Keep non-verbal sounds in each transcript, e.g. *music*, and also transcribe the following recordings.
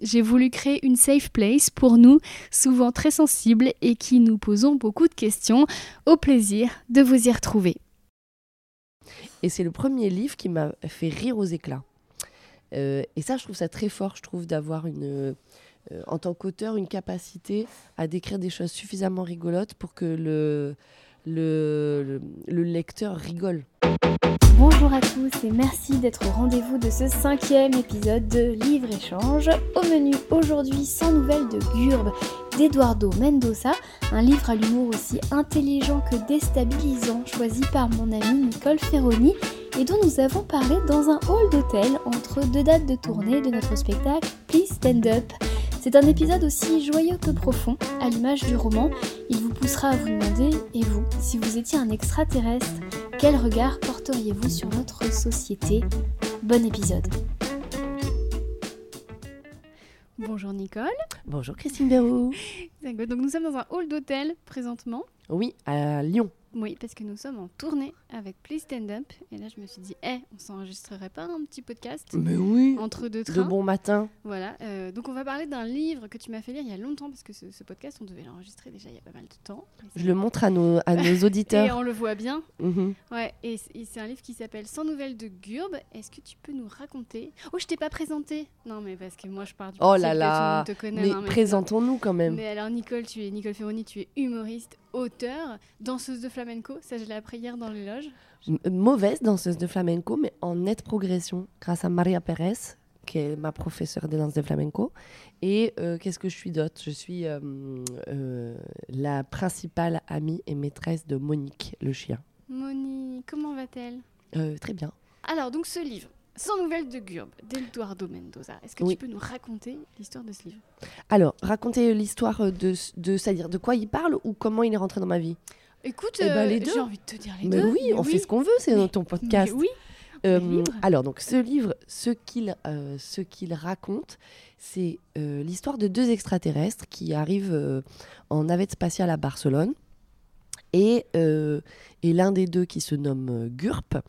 J'ai voulu créer une safe place pour nous, souvent très sensibles et qui nous posons beaucoup de questions. Au plaisir de vous y retrouver. Et c'est le premier livre qui m'a fait rire aux éclats. Euh, et ça, je trouve ça très fort, je trouve, d'avoir une, euh, en tant qu'auteur, une capacité à décrire des choses suffisamment rigolotes pour que le, le, le lecteur rigole. Bonjour à tous et merci d'être au rendez-vous de ce cinquième épisode de Livre Échange. Au menu aujourd'hui, sans nouvelles de Gurbe d'Eduardo Mendoza, un livre à l'humour aussi intelligent que déstabilisant, choisi par mon ami Nicole Ferroni et dont nous avons parlé dans un hall d'hôtel entre deux dates de tournée de notre spectacle Please Stand Up. C'est un épisode aussi joyeux que profond, à l'image du roman. Il vous poussera à vous demander, et vous, si vous étiez un extraterrestre, quel regard porteriez-vous sur notre société? Bon épisode. Bonjour Nicole. Bonjour Christine Berrou. Donc nous sommes dans un hall d'hôtel présentement. Oui, à Lyon. Oui, parce que nous sommes en tournée avec Please Stand Up. Et là, je me suis dit, eh, on s'enregistrerait pas un petit podcast Mais oui. Entre deux trains. De bon matin. Voilà. Euh, donc, on va parler d'un livre que tu m'as fait lire il y a longtemps, parce que ce, podcast, on devait l'enregistrer déjà il y a pas mal de temps. Je le montre à nos, à nos *laughs* auditeurs. et on le voit bien. Mhm. Ouais. Et c'est un livre qui s'appelle Sans nouvelles de Gurbe. Est-ce que tu peux nous raconter? Oh, je t'ai pas présenté. Non, mais parce que moi, je pars du Oh là là. Que te connaît. Mais, mais présentons-nous quand même. Mais alors, Nicole, tu es Nicole Ferroni, tu es humoriste, auteur, danseuse de flamenco. Ça, je l'ai appris hier dans les loges. Mauvaise danseuse de flamenco, mais en nette progression grâce à Maria Pérez, qui est ma professeure de danse de flamenco. Et euh, qu'est-ce que je suis d'autre? Je suis euh, euh, la principale amie et maîtresse de Monique, le chien. Monique, comment va-t-elle? Très bien. Alors, donc ce livre, sans nouvelles de Gurbe, d'Eduardo Mendoza. Est-ce que tu peux nous raconter l'histoire de ce livre? Alors, raconter l'histoire de, de c'est-à-dire de quoi il parle ou comment il est rentré dans ma vie? Écoute, eh ben, j'ai envie de te dire les mais deux. Oui, on fait ce qu'on veut, c'est dans ton podcast. oui. Euh, alors, donc, ce livre, ce qu'il euh, ce qu'il raconte, c'est euh, l'histoire de deux extraterrestres qui arrivent en navette spatiale à Barcelone. Et, et l'un des deux qui se nomme Gurp,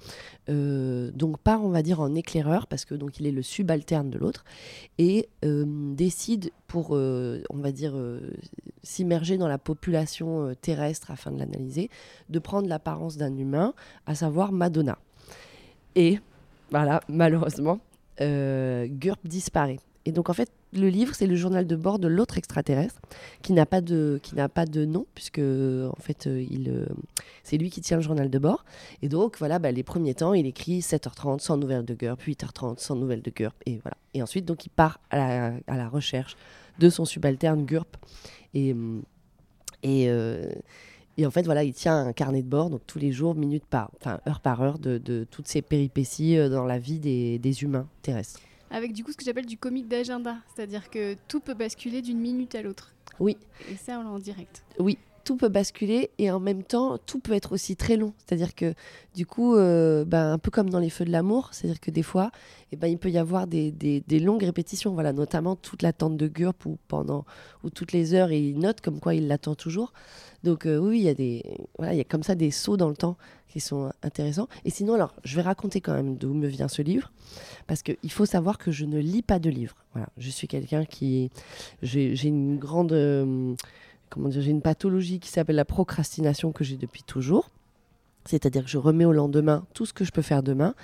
donc part on va dire en éclaireur parce que donc il est le subalterne de l'autre et décide pour on va dire s'immerger dans la population terrestre afin de l'analyser, de prendre l'apparence d'un humain, à savoir Madonna. Et voilà, malheureusement, Gurp disparaît. Et donc en fait, le livre, c'est le journal de bord de l'autre extraterrestre qui n'a pas de qui n'a pas de nom puisque en fait il c'est lui qui tient le journal de bord. Et donc voilà, bah, les premiers temps, il écrit 7h30 sans nouvelles de Gurp, 8h30 sans nouvelles de Gurp et voilà. Et ensuite donc il part à la, recherche de son subalterne Gurp et et et en fait, voilà, il tient un carnet de bord, donc tous les jours, minute par, enfin heure par heure, de, de toutes ces péripéties dans la vie des, des humains terrestres avec du coup ce que j'appelle du comique d'agenda, c'est-à-dire que tout peut basculer d'une minute à l'autre. Oui. Et ça, on l'a en direct. Oui, tout peut basculer et en même temps, tout peut être aussi très long. C'est-à-dire que du coup, euh, ben, un peu comme dans les feux de l'amour, c'est-à-dire que des fois, eh ben, il peut y avoir des, longues répétitions, voilà, notamment toute l'attente de Gurp ou pendant ou toutes les heures et il note comme quoi il l'attend toujours. Donc euh, oui, il y a des voilà, il y a comme ça des sauts dans le temps qui sont intéressants. Et sinon, alors, je vais raconter quand même d'où me vient ce livre, parce qu'il faut savoir que je ne lis pas de livres. Voilà, je suis quelqu'un qui j'ai une grande euh, comment dire, j'ai une pathologie qui s'appelle la procrastination que j'ai depuis toujours. C'est-à-dire que je remets au lendemain tout ce que je peux faire demain.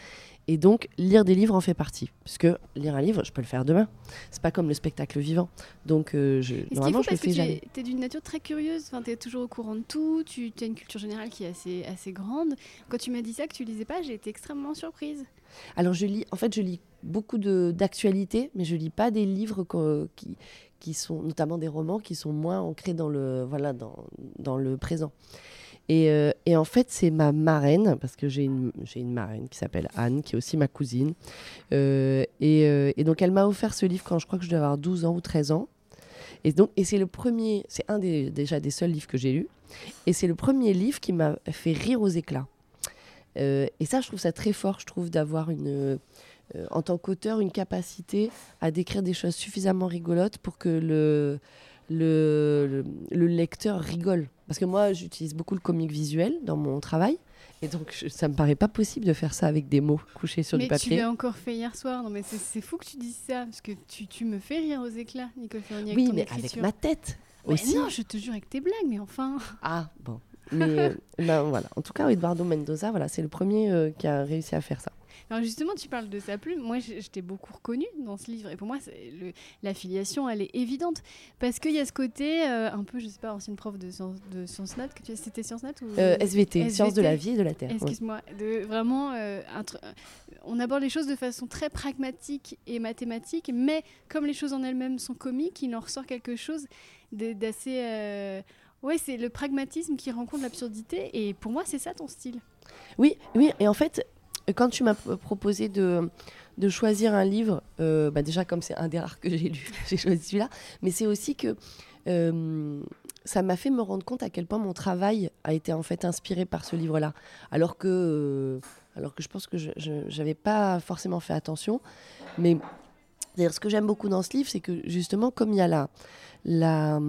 Et donc, lire des livres en fait partie. Puisque lire un livre, je peux le faire demain. C'est pas comme le spectacle vivant. Donc, euh, je, normalement, je le fais jamais. Tu es, d'une nature très curieuse. Enfin, tu es toujours au courant de tout. Tu as une culture générale qui est assez, assez grande. Quand tu m'as dit ça, que tu lisais pas, j'ai été extrêmement surprise. Alors, je lis, en fait, je lis beaucoup d'actualités, mais je lis pas des livres qui, qui sont, notamment des romans, qui sont moins ancrés dans le, voilà, dans, dans le présent. Et, euh, et, en fait, c'est ma marraine, parce que j'ai une, une marraine qui s'appelle Anne, qui est aussi ma cousine. Euh, et, euh, et, donc, elle m'a offert ce livre quand je crois que je devais avoir 12 ans ou 13 ans. Et, donc, et c'est le premier, c'est un des, déjà des seuls livres que j'ai lus. Et c'est le premier livre qui m'a fait rire aux éclats. Et ça, je trouve ça très fort, je trouve, d'avoir une, en tant qu'auteur, une capacité à décrire des choses suffisamment rigolotes pour que le, le, le, lecteur rigole. Parce que moi, j'utilise beaucoup le comique visuel dans mon travail. Et donc, ça me paraît pas possible de faire ça avec des mots couchés sur du papier. Mais tu l'as encore fait hier soir. Non, mais c'est fou que tu dises ça. Parce que tu, tu me fais rire aux éclats, Nicole Ferroni. Oui, mais avec ma tête aussi. Non, je te jure avec tes blagues, mais enfin. Ah, bon. Mais euh, *laughs* ben, voilà. En tout cas, Eduardo Mendoza, voilà, c'est le premier euh, qui a réussi à faire ça. Alors justement, tu parles de sa plume. Moi, je, t'ai beaucoup reconnue dans ce livre. Et pour moi, l'affiliation, elle est évidente. Parce qu'il y a ce côté, euh, un peu, je sais pas, ancienne prof de, sciences, de Nat, que tu c'était Sciences Nat ou... SVT, Sciences de la vie et de la terre. Excuse-moi. De, vraiment, on aborde les choses de façon très pragmatique et mathématique. Mais comme les choses en elles-mêmes sont comiques, il en ressort quelque chose d'assez Ouais, c'est le pragmatisme qui rencontre l'absurdité. Et pour moi, c'est ça ton style. Oui, oui. Et en fait, quand tu m'as proposé de, de choisir un livre, euh, bah déjà comme c'est un des rares que j'ai lu, *laughs* j'ai choisi celui-là. Mais c'est aussi que ça m'a fait me rendre compte à quel point mon travail a été en fait inspiré par ce livre-là. Alors que, euh, alors que je pense que je n'avais pas forcément fait attention. Mais ce que j'aime beaucoup dans ce livre, c'est que justement, comme il y a la, la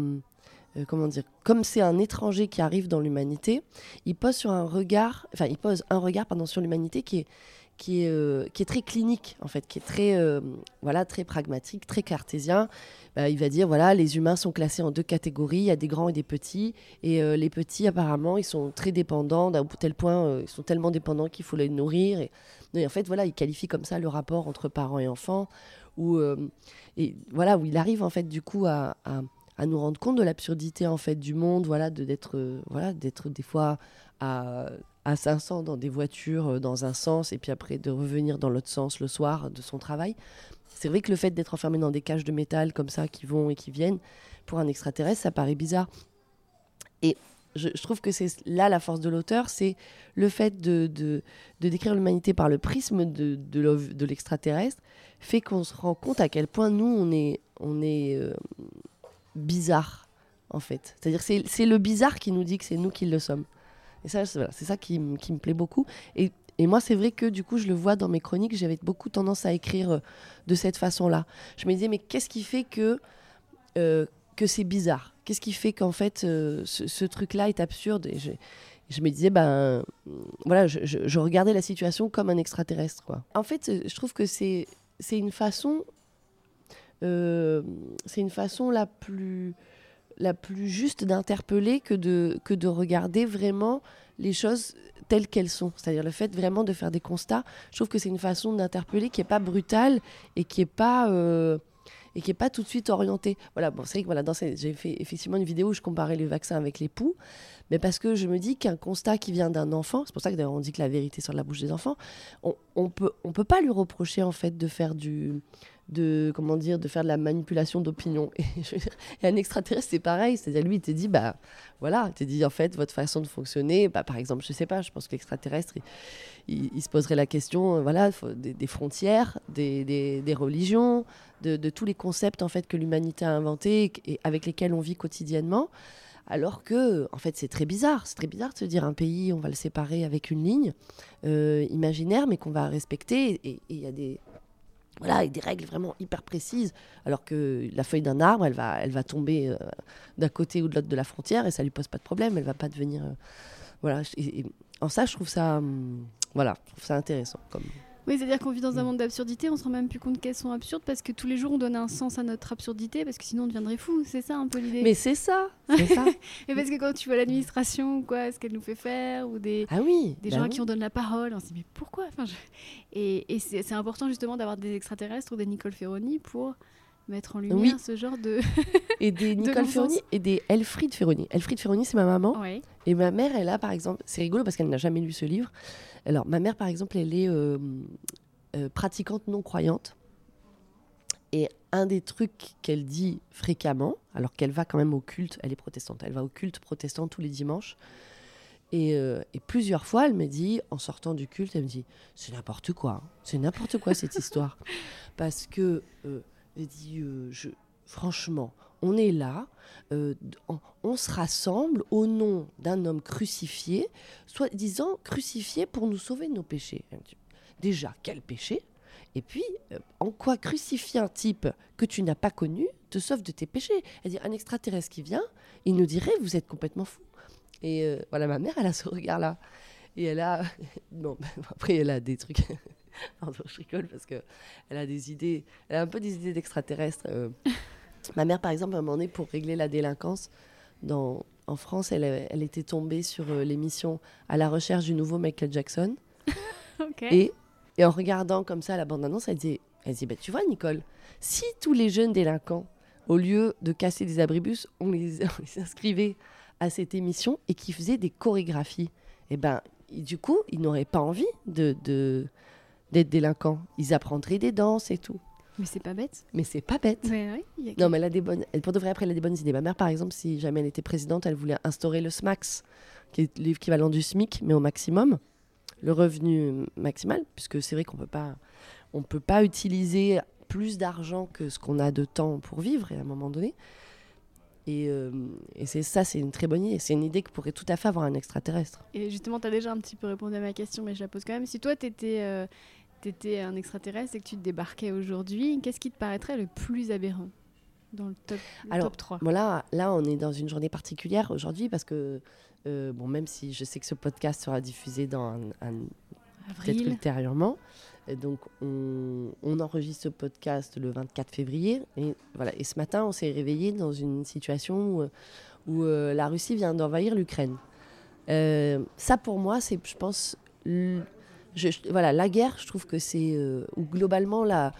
euh, comment dire, comme c'est un étranger qui arrive dans l'humanité, il pose sur un regard, enfin il pose un regard pardon sur l'humanité qui est qui est, euh, qui est très clinique en fait, qui est très euh, voilà très pragmatique, très cartésien. Bah, il va dire voilà les humains sont classés en deux catégories, il y a des grands et des petits, et les petits apparemment ils sont très dépendants d'un tel point, ils sont tellement dépendants qu'il faut les nourrir. Et, en fait voilà il qualifie comme ça le rapport entre parents et enfants, où et voilà où il arrive en fait du coup à à nous rendre compte de l'absurdité en fait du monde, voilà, de d'être euh, voilà, d'être des fois à, à 500 dans des voitures euh, dans un sens et puis après de revenir dans l'autre sens le soir de son travail. C'est vrai que le fait d'être enfermé dans des cages de métal comme ça qui vont et qui viennent pour un extraterrestre, ça paraît bizarre. Et je, trouve que c'est là la force de l'auteur, c'est le fait de, de, de décrire l'humanité par le prisme de, de l'extraterrestre, fait qu'on se rend compte à quel point nous, on est, on est euh, bizarre, en fait. C'est-à-dire c'est le bizarre qui nous dit que c'est nous qui le sommes. Et ça, c'est ça qui, qui, me plaît beaucoup. Et, et moi, c'est vrai que du coup, je le vois dans mes chroniques, j'avais beaucoup tendance à écrire euh, de cette façon-là. Je me disais, mais qu'est-ce qui fait que, euh, que c'est bizarre? Qu'est-ce qui fait qu'en fait, euh, ce, truc-là est absurde? Et je, me disais, ben voilà, je, je, regardais la situation comme un extraterrestre. Quoi. En fait, je trouve que c'est une façon euh, c'est une façon la plus, la plus juste d'interpeller que de, que de regarder vraiment les choses telles qu'elles sont. C'est-à-dire le fait vraiment de faire des constats. Je trouve que c'est une façon d'interpeller qui n'est pas brutale et qui n'est pas... Euh, et qui est pas tout de suite orientée. Voilà, bon, c'est vrai que voilà, j'ai fait effectivement une vidéo où je comparais les vaccins avec les poux, mais parce que je me dis qu'un constat qui vient d'un enfant, c'est pour ça que d'ailleurs on dit que la vérité sur la bouche des enfants, on peut on peut pas lui reprocher en fait de faire du de comment dire de faire de la manipulation d'opinion. *laughs* Et, un extraterrestre c'est pareil. C'est à dire lui il te dit bah voilà il dit en fait votre façon de fonctionner bah, par exemple je sais pas je pense que l'extraterrestre il, se poserait la question voilà des, frontières des, des, religions de, de, tous les concepts en fait que l'humanité a inventés et avec lesquels on vit quotidiennement alors que, en fait, c'est très bizarre. C'est très bizarre de se dire un pays, on va le séparer avec une ligne euh, imaginaire, mais qu'on va respecter. Et il y a des, voilà, des règles vraiment hyper précises, alors que la feuille d'un arbre, elle va, elle va tomber euh, d'un côté ou de l'autre de la frontière et ça lui pose pas de problème, elle va pas devenir... Euh, voilà, et, en ça, je trouve ça, hum, voilà, je intéressant. Comme... Oui, c'est-à-dire qu'on vit dans un mm. monde d'absurdité, on se rend même plus compte qu'elles sont absurdes parce que tous les jours on donne un sens à notre absurdité parce que sinon on deviendrait fou. C'est ça un peu l'idée. Mais c'est ça, ça. *laughs* Et parce que quand tu vois l'administration quoi, ce qu'elle nous fait faire ou des, ah oui, des bah gens à qui on donne la parole, on se dit mais pourquoi? Enfin, Et, et c'est important justement d'avoir des extraterrestres ou des Nicole Ferroni pour mettre en lumière ce genre de. *laughs* et des Nicole Ferroni et des Elfriede Ferroni. Elfriede Ferroni, c'est ma maman. Et ma mère, elle a par exemple. C'est rigolo parce qu'elle n'a jamais lu ce livre. Alors, ma mère, par exemple, elle est euh, euh, pratiquante non croyante. Et un des trucs qu'elle dit fréquemment, alors qu'elle va quand même au culte, elle est protestante, elle va au culte protestant tous les dimanches. Et, euh, plusieurs fois, elle me dit, en sortant du culte, elle me dit C'est n'importe quoi, hein. c'est n'importe quoi cette histoire. *laughs* Parce que, elle dit je, franchement, on est là, euh, on, se rassemble au nom d'un homme crucifié, soit disant crucifié pour nous sauver de nos péchés. Déjà, quel péché Et puis, euh, en quoi crucifier un type que tu n'as pas connu te sauve de tes péchés C'est-à-dire, un extraterrestre qui vient, il nous dirait, vous êtes complètement fou. Et euh, voilà, ma mère, elle a ce regard-là. Et elle a. *laughs* Non, après, elle a des trucs. *laughs* Je rigole parce qu'elle a des idées. Elle a un peu des idées d'extraterrestres. *laughs* ma mère, par exemple, à un moment donné, pour régler la délinquance, dans, en France, elle, elle était tombée sur euh, l'émission À la recherche du nouveau Michael Jackson. *laughs* Et, et en regardant comme ça la bande-annonce, elle dit, elle dit bah, Tu vois, Nicole, si tous les jeunes délinquants, au lieu de casser des abribus, on les, *laughs* on les inscrivait à cette émission et qu'ils faisaient des chorégraphies, et ben, et du coup, ils n'auraient pas envie de, de- d'être délinquants. Ils apprendraient des danses et tout. Mais c'est pas bête. Mais c'est pas bête. Ouais, ouais, il y a Non, mais elle a des bonnes. elle- Pour de vrai, après, elle a des bonnes idées. Ma mère, par exemple, si jamais elle était présidente, elle voulait instaurer le SMAX, qui est l'équivalent du SMIC, mais au maximum, le revenu maximal, puisque c'est vrai qu'on peut pas, on peut pas utiliser plus d'argent que ce qu'on a de temps pour vivre, et à un moment donné. Et, euh, et c'est ça, c'est une très bonne idée. C'est une idée que pourrait tout à fait avoir un extraterrestre. Et justement, tu as déjà un petit peu répondu à ma question, mais je la pose quand même. Si toi, tu étais, un extraterrestre et que tu te débarquais aujourd'hui, qu'est-ce qui te paraîtrait le plus aberrant dans le top, le Alors, top 3 Bon, là, là, on est dans une journée particulière aujourd'hui parce que, euh, bon, même si je sais que ce podcast sera diffusé dans un- un, peut-être ultérieurement. Et donc, on, on enregistre ce podcast le 24 février. Et, voilà. et ce matin, on s'est réveillé dans une situation où, euh, où, euh, la Russie vient d'envahir l'Ukraine. Euh, ça, pour moi, c'est, je pense, voilà, la guerre, je trouve que c'est, euh, ou globalement, la,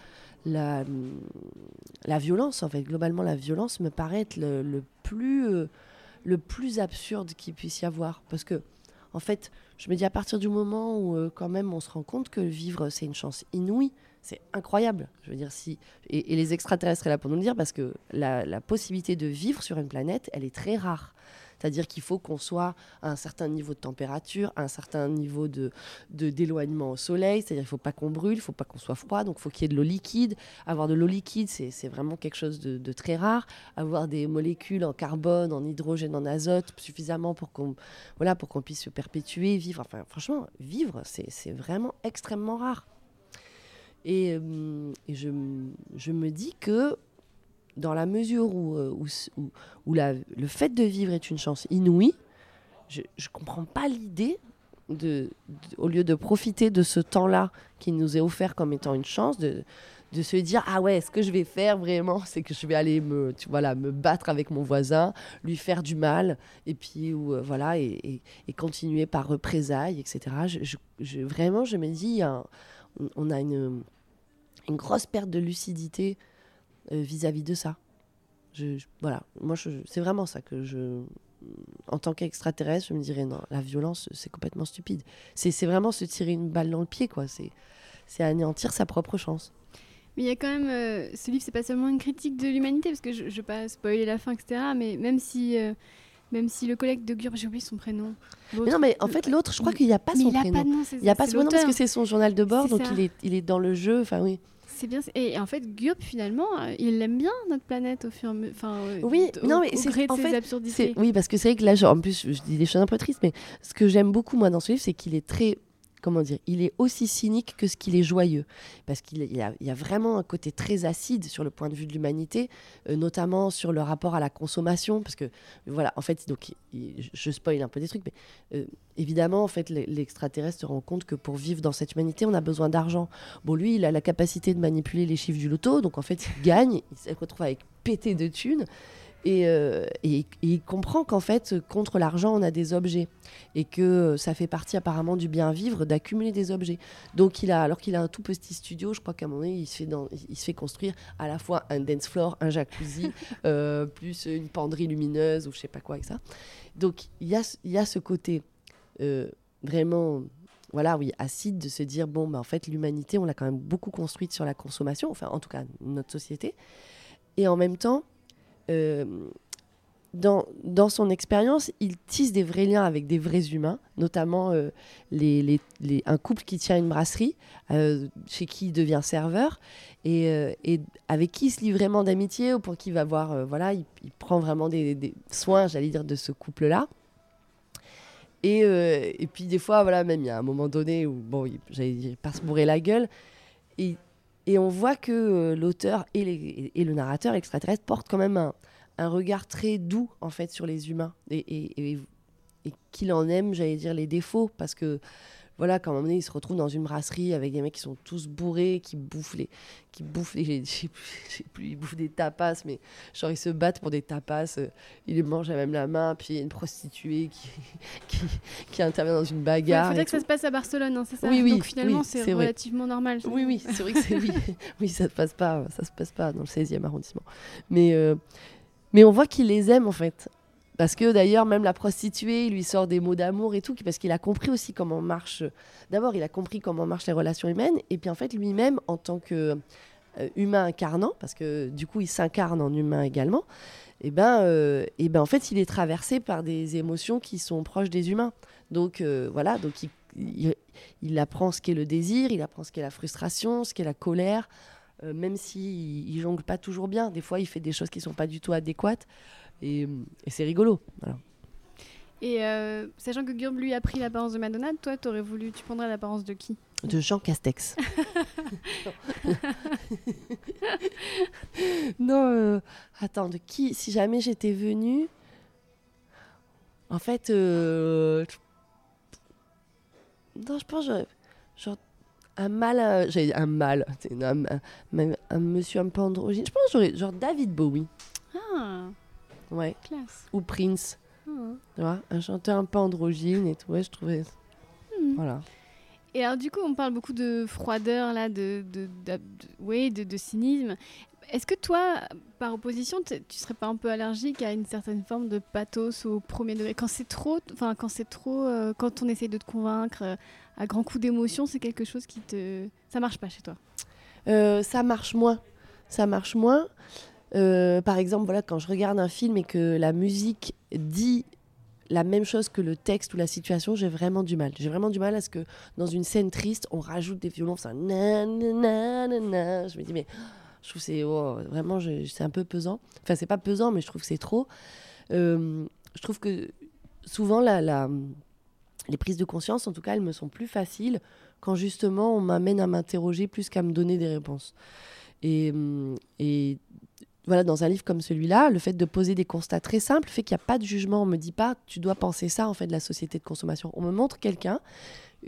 la, la violence, en fait, globalement, la violence me paraît être le, le plus, euh, le plus absurde qu'il puisse y avoir. Parce que, en fait, je me dis à partir du moment où euh, quand même on se rend compte que vivre c'est une chance inouïe, c'est incroyable. Je veux dire si et, les extraterrestres sont là pour nous le dire parce que la, possibilité de vivre sur une planète, elle est très rare. C'est-à-dire qu'il faut qu'on soit à un certain niveau de température, à un certain niveau de d'éloignement au soleil. C'est-à-dire qu'il ne faut pas qu'on brûle, il ne faut pas qu'on soit froid, donc il faut qu'il y ait de l'eau liquide. Avoir de l'eau liquide, c'est vraiment quelque chose de, très rare. Avoir des molécules en carbone, en hydrogène, en azote suffisamment pour qu'on voilà, pour qu'on puisse se perpétuer, vivre. Enfin, franchement, vivre, c'est vraiment extrêmement rare. Et, euh, et je, je me dis que dans la mesure où, euh, où, où- la- le fait de vivre est une chance inouïe, je ne comprends pas l'idée de, au lieu de profiter de ce temps-là qui nous est offert comme étant une chance, de, de se dire ah ouais, ce que je vais faire vraiment, c'est que je vais aller me, voilà, me battre avec mon voisin, lui faire du mal, et puis ou, euh, voilà, et, et- continuer par représailles, etc. Vraiment, je me dis, on a une, une grosse perte de lucidité euh, vis-à-vis de ça. Je, je- voilà, moi, c'est vraiment ça que je. En tant qu'extraterrestre, je me dirais non, la violence, c'est complètement stupide. C'est vraiment se tirer une balle dans le pied, quoi. C'est anéantir sa propre chance. Mais il y a quand même. euh, ce livre, c'est pas seulement une critique de l'humanité, parce que je, je vais pas spoiler la fin, etc. Mais même si. euh, même si le collègue de Gurb, j'ai oublié son prénom. Mais non, mais en fait, l'autre, je crois qu'il n'y a pas mais son il a prénom. pas de nom, Il n'y a pas son prénom parce que c'est son journal de bord, donc il est, il est dans le jeu. Enfin, oui. C'est bien. Et en fait, Gurb, finalement, euh, il aime bien notre planète au fur et à mesure. Enfin, euh, Oui, au- non, mais c'est- en fait, absurdités. Oui, parce que c'est vrai que là, genre, en plus, je dis des choses un peu tristes, mais ce que j'aime beaucoup, moi, dans ce livre, c'est qu'il est très. Comment dire Il est aussi cynique que ce qu'il est joyeux. Parce qu'il il y a, vraiment un côté très acide sur le point de vue de l'humanité, euh, notamment sur le rapport à la consommation. Parce que, voilà, en fait, donc, je spoil un peu des trucs, mais euh, évidemment, en fait, l'e- l'extraterrestre se rend compte que pour vivre dans cette humanité, on a besoin d'argent. Bon, lui, il a la capacité de manipuler les chiffres du loto, donc en fait, il gagne, il se retrouve avec pété de thunes. Et, euh, et- et il comprend qu'en fait, contre l'argent, on a des objets. Et que ça fait partie apparemment du bien vivre d'accumuler des objets. Donc, il a, alors qu'il a un tout petit studio, je crois qu'à un moment donné, il se fait, dans- il se fait construire à la fois un dance floor, un jacuzzi, *laughs* euh, plus une penderie lumineuse ou je sais pas quoi avec ça. Donc, il y a, ce- il y a ce côté euh, vraiment voilà, oui, acide de se dire bon, bah, en fait, l'humanité, on l'a quand même beaucoup construite sur la consommation, enfin, en tout cas, notre société. Et en même temps, dans, dans son expérience, il tisse des vrais liens avec des vrais humains, notamment euh, un couple qui tient une brasserie, euh, chez qui il devient serveur, et, euh, avec qui il se lie vraiment d'amitié, ou pour qui il va voir, euh, voilà, il, prend vraiment des, des soins, j'allais dire, de ce couple-là. Et, euh, et puis des fois, voilà, même il y a un moment donné où, bon, j'allais dire, il part se bourrer la gueule, et, et on voit que euh, l'auteur et, le narrateur extraterrestre portent quand même un, regard très doux en fait sur les humains. Et- et qu'il en aime, j'allais dire, les défauts parce que voilà, quand un moment donné, il se retrouve dans une brasserie avec des mecs qui sont tous bourrés, qui bouffent les, qui bouffent les, *laughs* je plus, ils bouffent des tapas, mais genre ils se battent pour des tapas, euh, ils les mangent à même la main, puis il y a une prostituée qui, *laughs* qui, qui intervient dans une Il bagarre. faudrait et que ça se passe à Barcelone, hein, c'est ça Oui, oui, Donc finalement, oui, c'est vrai. relativement normal. Oui, oui, c'est vrai que c'est oui. *laughs* oui, ça se passe pas, ça se passe pas dans le 16e arrondissement. Mais, euh, mais on voit qu'il les aime en fait. Parce que d'ailleurs, même la prostituée, il lui sort des mots d'amour et tout, parce qu'il a compris aussi comment marche. D'abord, il a compris comment marchent les relations humaines, et puis en fait, lui-même, en tant que euh, humain incarnant, parce que du coup, il s'incarne en humain également, et ben, euh, et ben, en fait, il est traversé par des émotions qui sont proches des humains. Donc euh, voilà, donc il, il, apprend ce qu'est le désir, il apprend ce qu'est la frustration, ce qu'est la colère, même s'il il, il jongle pas toujours bien. Des fois, il fait des choses qui sont pas du tout adéquates, et, et c'est rigolo. Voilà. Et euh, sachant que Gurb lui a pris l'apparence de Madonna, toi, t'aurais voulu, tu prendrais l'apparence de qui? De Jean Castex. *laughs* non, euh, attends, de qui? Si jamais j'étais venue. En fait. euh, Non, je pense. j'aurais- Genre. Un mal. euh, J'ai un mal. c'est Un, un- un- un monsieur un peu androgyne. Je pense que j'aurais. Genre David Bowie. Ah, Ouais. classe. Ou Prince. Ah. Tu vois Un chanteur un peu androgyne et tout. Ouais, je trouvais. Hmm. Voilà. Et alors, du coup, on parle beaucoup de froideur, là, de, de, de- de- oui, de, de cynisme. Est-ce que toi, par opposition, tu serais pas un peu allergique à une certaine forme de pathos au premier degré? Quand c'est trop, enfin, quand c'est trop, euh, quand on essaye de te convaincre euh, à grands coups d'émotion, c'est quelque chose qui te, ça marche pas chez toi? Euh, ça marche moins. Ça marche moins. Euh, par exemple, voilà, quand je regarde un film et que la musique dit la même chose que le texte ou la situation, j'ai vraiment du mal. J'ai vraiment du mal à ce que dans une scène triste, on rajoute des violons, un na, na, na. Je me dis, mais je trouve c'est oh, vraiment, c'est un peu pesant. Enfin, c'est pas pesant, mais je trouve que c'est trop. Euh, je trouve que souvent, les prises de conscience, en tout cas, elles me sont plus faciles quand justement on m'amène à m'interroger plus qu'à me donner des réponses. Et voilà, dans un livre comme celui-là, le fait de poser des constats très simples fait qu'il n'y a pas de jugement. On me dit pas, tu dois penser ça en fait de la société de consommation. On me montre quelqu'un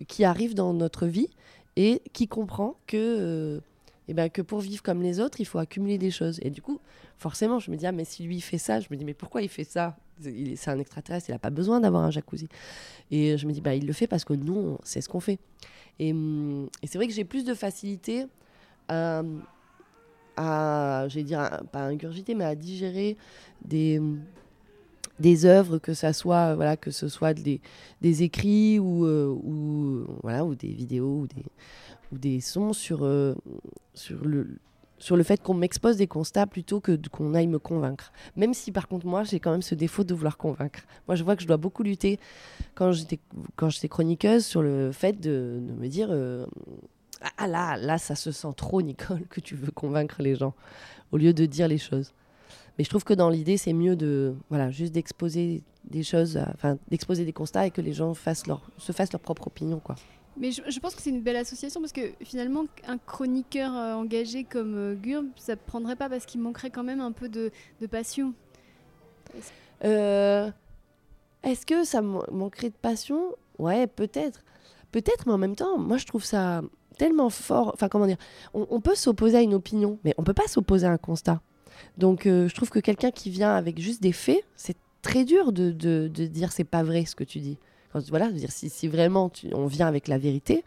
qui arrive dans notre vie et qui comprend que, euh, eh ben, que pour vivre comme les autres, il faut accumuler des choses. Et du coup, forcément, je me dis, ah, mais si lui fait ça, je me dis, mais pourquoi il fait ça? C'est- un extraterrestre, il n'a pas besoin d'avoir un jacuzzi. Et je me dis, bah, il le fait parce que nous, c'est ce qu'on fait. Et, hum, et c'est vrai que j'ai plus de facilité à dire, pas ingurgiter, mais à digérer des, des œuvres, que ça soit, voilà, que ce soit des, des écrits ou, euh, ou, voilà, ou des vidéos ou des, ou des sons sur, euh, sur, le, sur le fait qu'on m'expose des constats plutôt que qu'on aille me convaincre. Même si par contre moi j'ai quand même ce défaut de vouloir convaincre. Moi je vois que je dois beaucoup lutter quand j'étais quand j'étais chroniqueuse sur le fait de, de me dire euh, ah là là ça se sent trop Nicole que tu veux convaincre les gens au lieu de dire les choses. Mais je trouve que dans l'idée c'est mieux de voilà juste d'exposer des choses, euh, enfin d'exposer des constats et que les gens fassent leur se fassent leur propre opinion quoi. Mais je, je pense que c'est une belle association parce que finalement, un chroniqueur euh, engagé comme euh, Gurb, ça ne prendrait pas parce qu'il manquerait quand même un peu de, de passion. Euh, Est-ce que ça manquerait de passion? Ouais, peut-être. Peut-être, mais en même temps, moi je trouve ça tellement fort. Enfin, comment dire on, on peut s'opposer à une opinion, mais on peut pas s'opposer à un constat. Donc, euh, je trouve que quelqu'un qui vient avec juste des faits, c'est très dur de, de, de dire c'est pas vrai ce que tu dis. Quand, voilà, dire, si, si vraiment tu- on vient avec la vérité,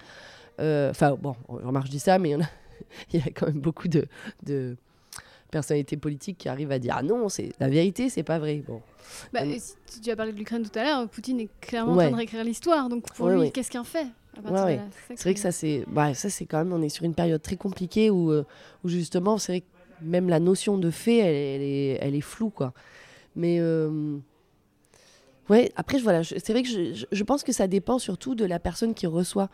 euh, enfin, bon, remarque, je dis ça, mais il y, en a, *laughs* il y a quand même beaucoup de, de personnalités politiques qui arrivent à dire ah non, c'est la vérité, c'est pas vrai. Bon. Bah, Euh, si tu as parlé de l'Ukraine tout à l'heure, Poutine est clairement en train de réécrire l'histoire. Donc pour Ouais, lui, ouais. qu'est-ce qu'il en fait? Ouais, ouais. C'est vrai que ça c'est bah, ça c'est quand même on est sur une période très compliquée où, euh, où justement c'est vrai que même la notion de fait elle, elle est, elle est floue quoi. Mais ouais, après, voilà, c'est vrai que je, je, pense que ça dépend surtout de la personne qui reçoit.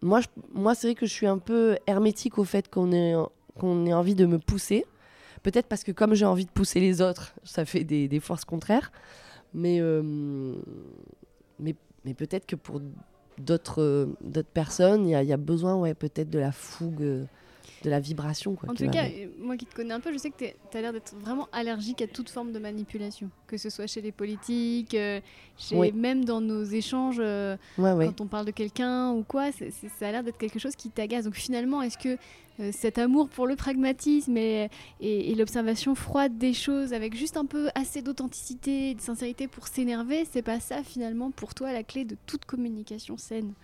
Moi, moi c'est vrai que je suis un peu hermétique au fait qu'on ait, qu'on ait envie de me pousser. Peut-être parce que comme j'ai envie de pousser les autres, ça fait des, des forces contraires. Mais, mais, mais peut-être que pour d'autres d'autres personnes, il y, a besoin ouais, peut-être de la fougue de la vibration. Quoi, en tout cas, moi qui te connais un peu, je sais que tu as l'air d'être vraiment allergique à toute forme de manipulation, que ce soit chez les politiques, euh, chez, même dans nos échanges, euh, quand on parle de quelqu'un ou quoi, ça a l'air d'être quelque chose qui t'agace. Donc finalement, est-ce que euh, cet amour pour le pragmatisme et, et, l'observation froide des choses, avec juste un peu assez d'authenticité et de sincérité pour s'énerver, c'est pas ça finalement pour toi la clé de toute communication saine?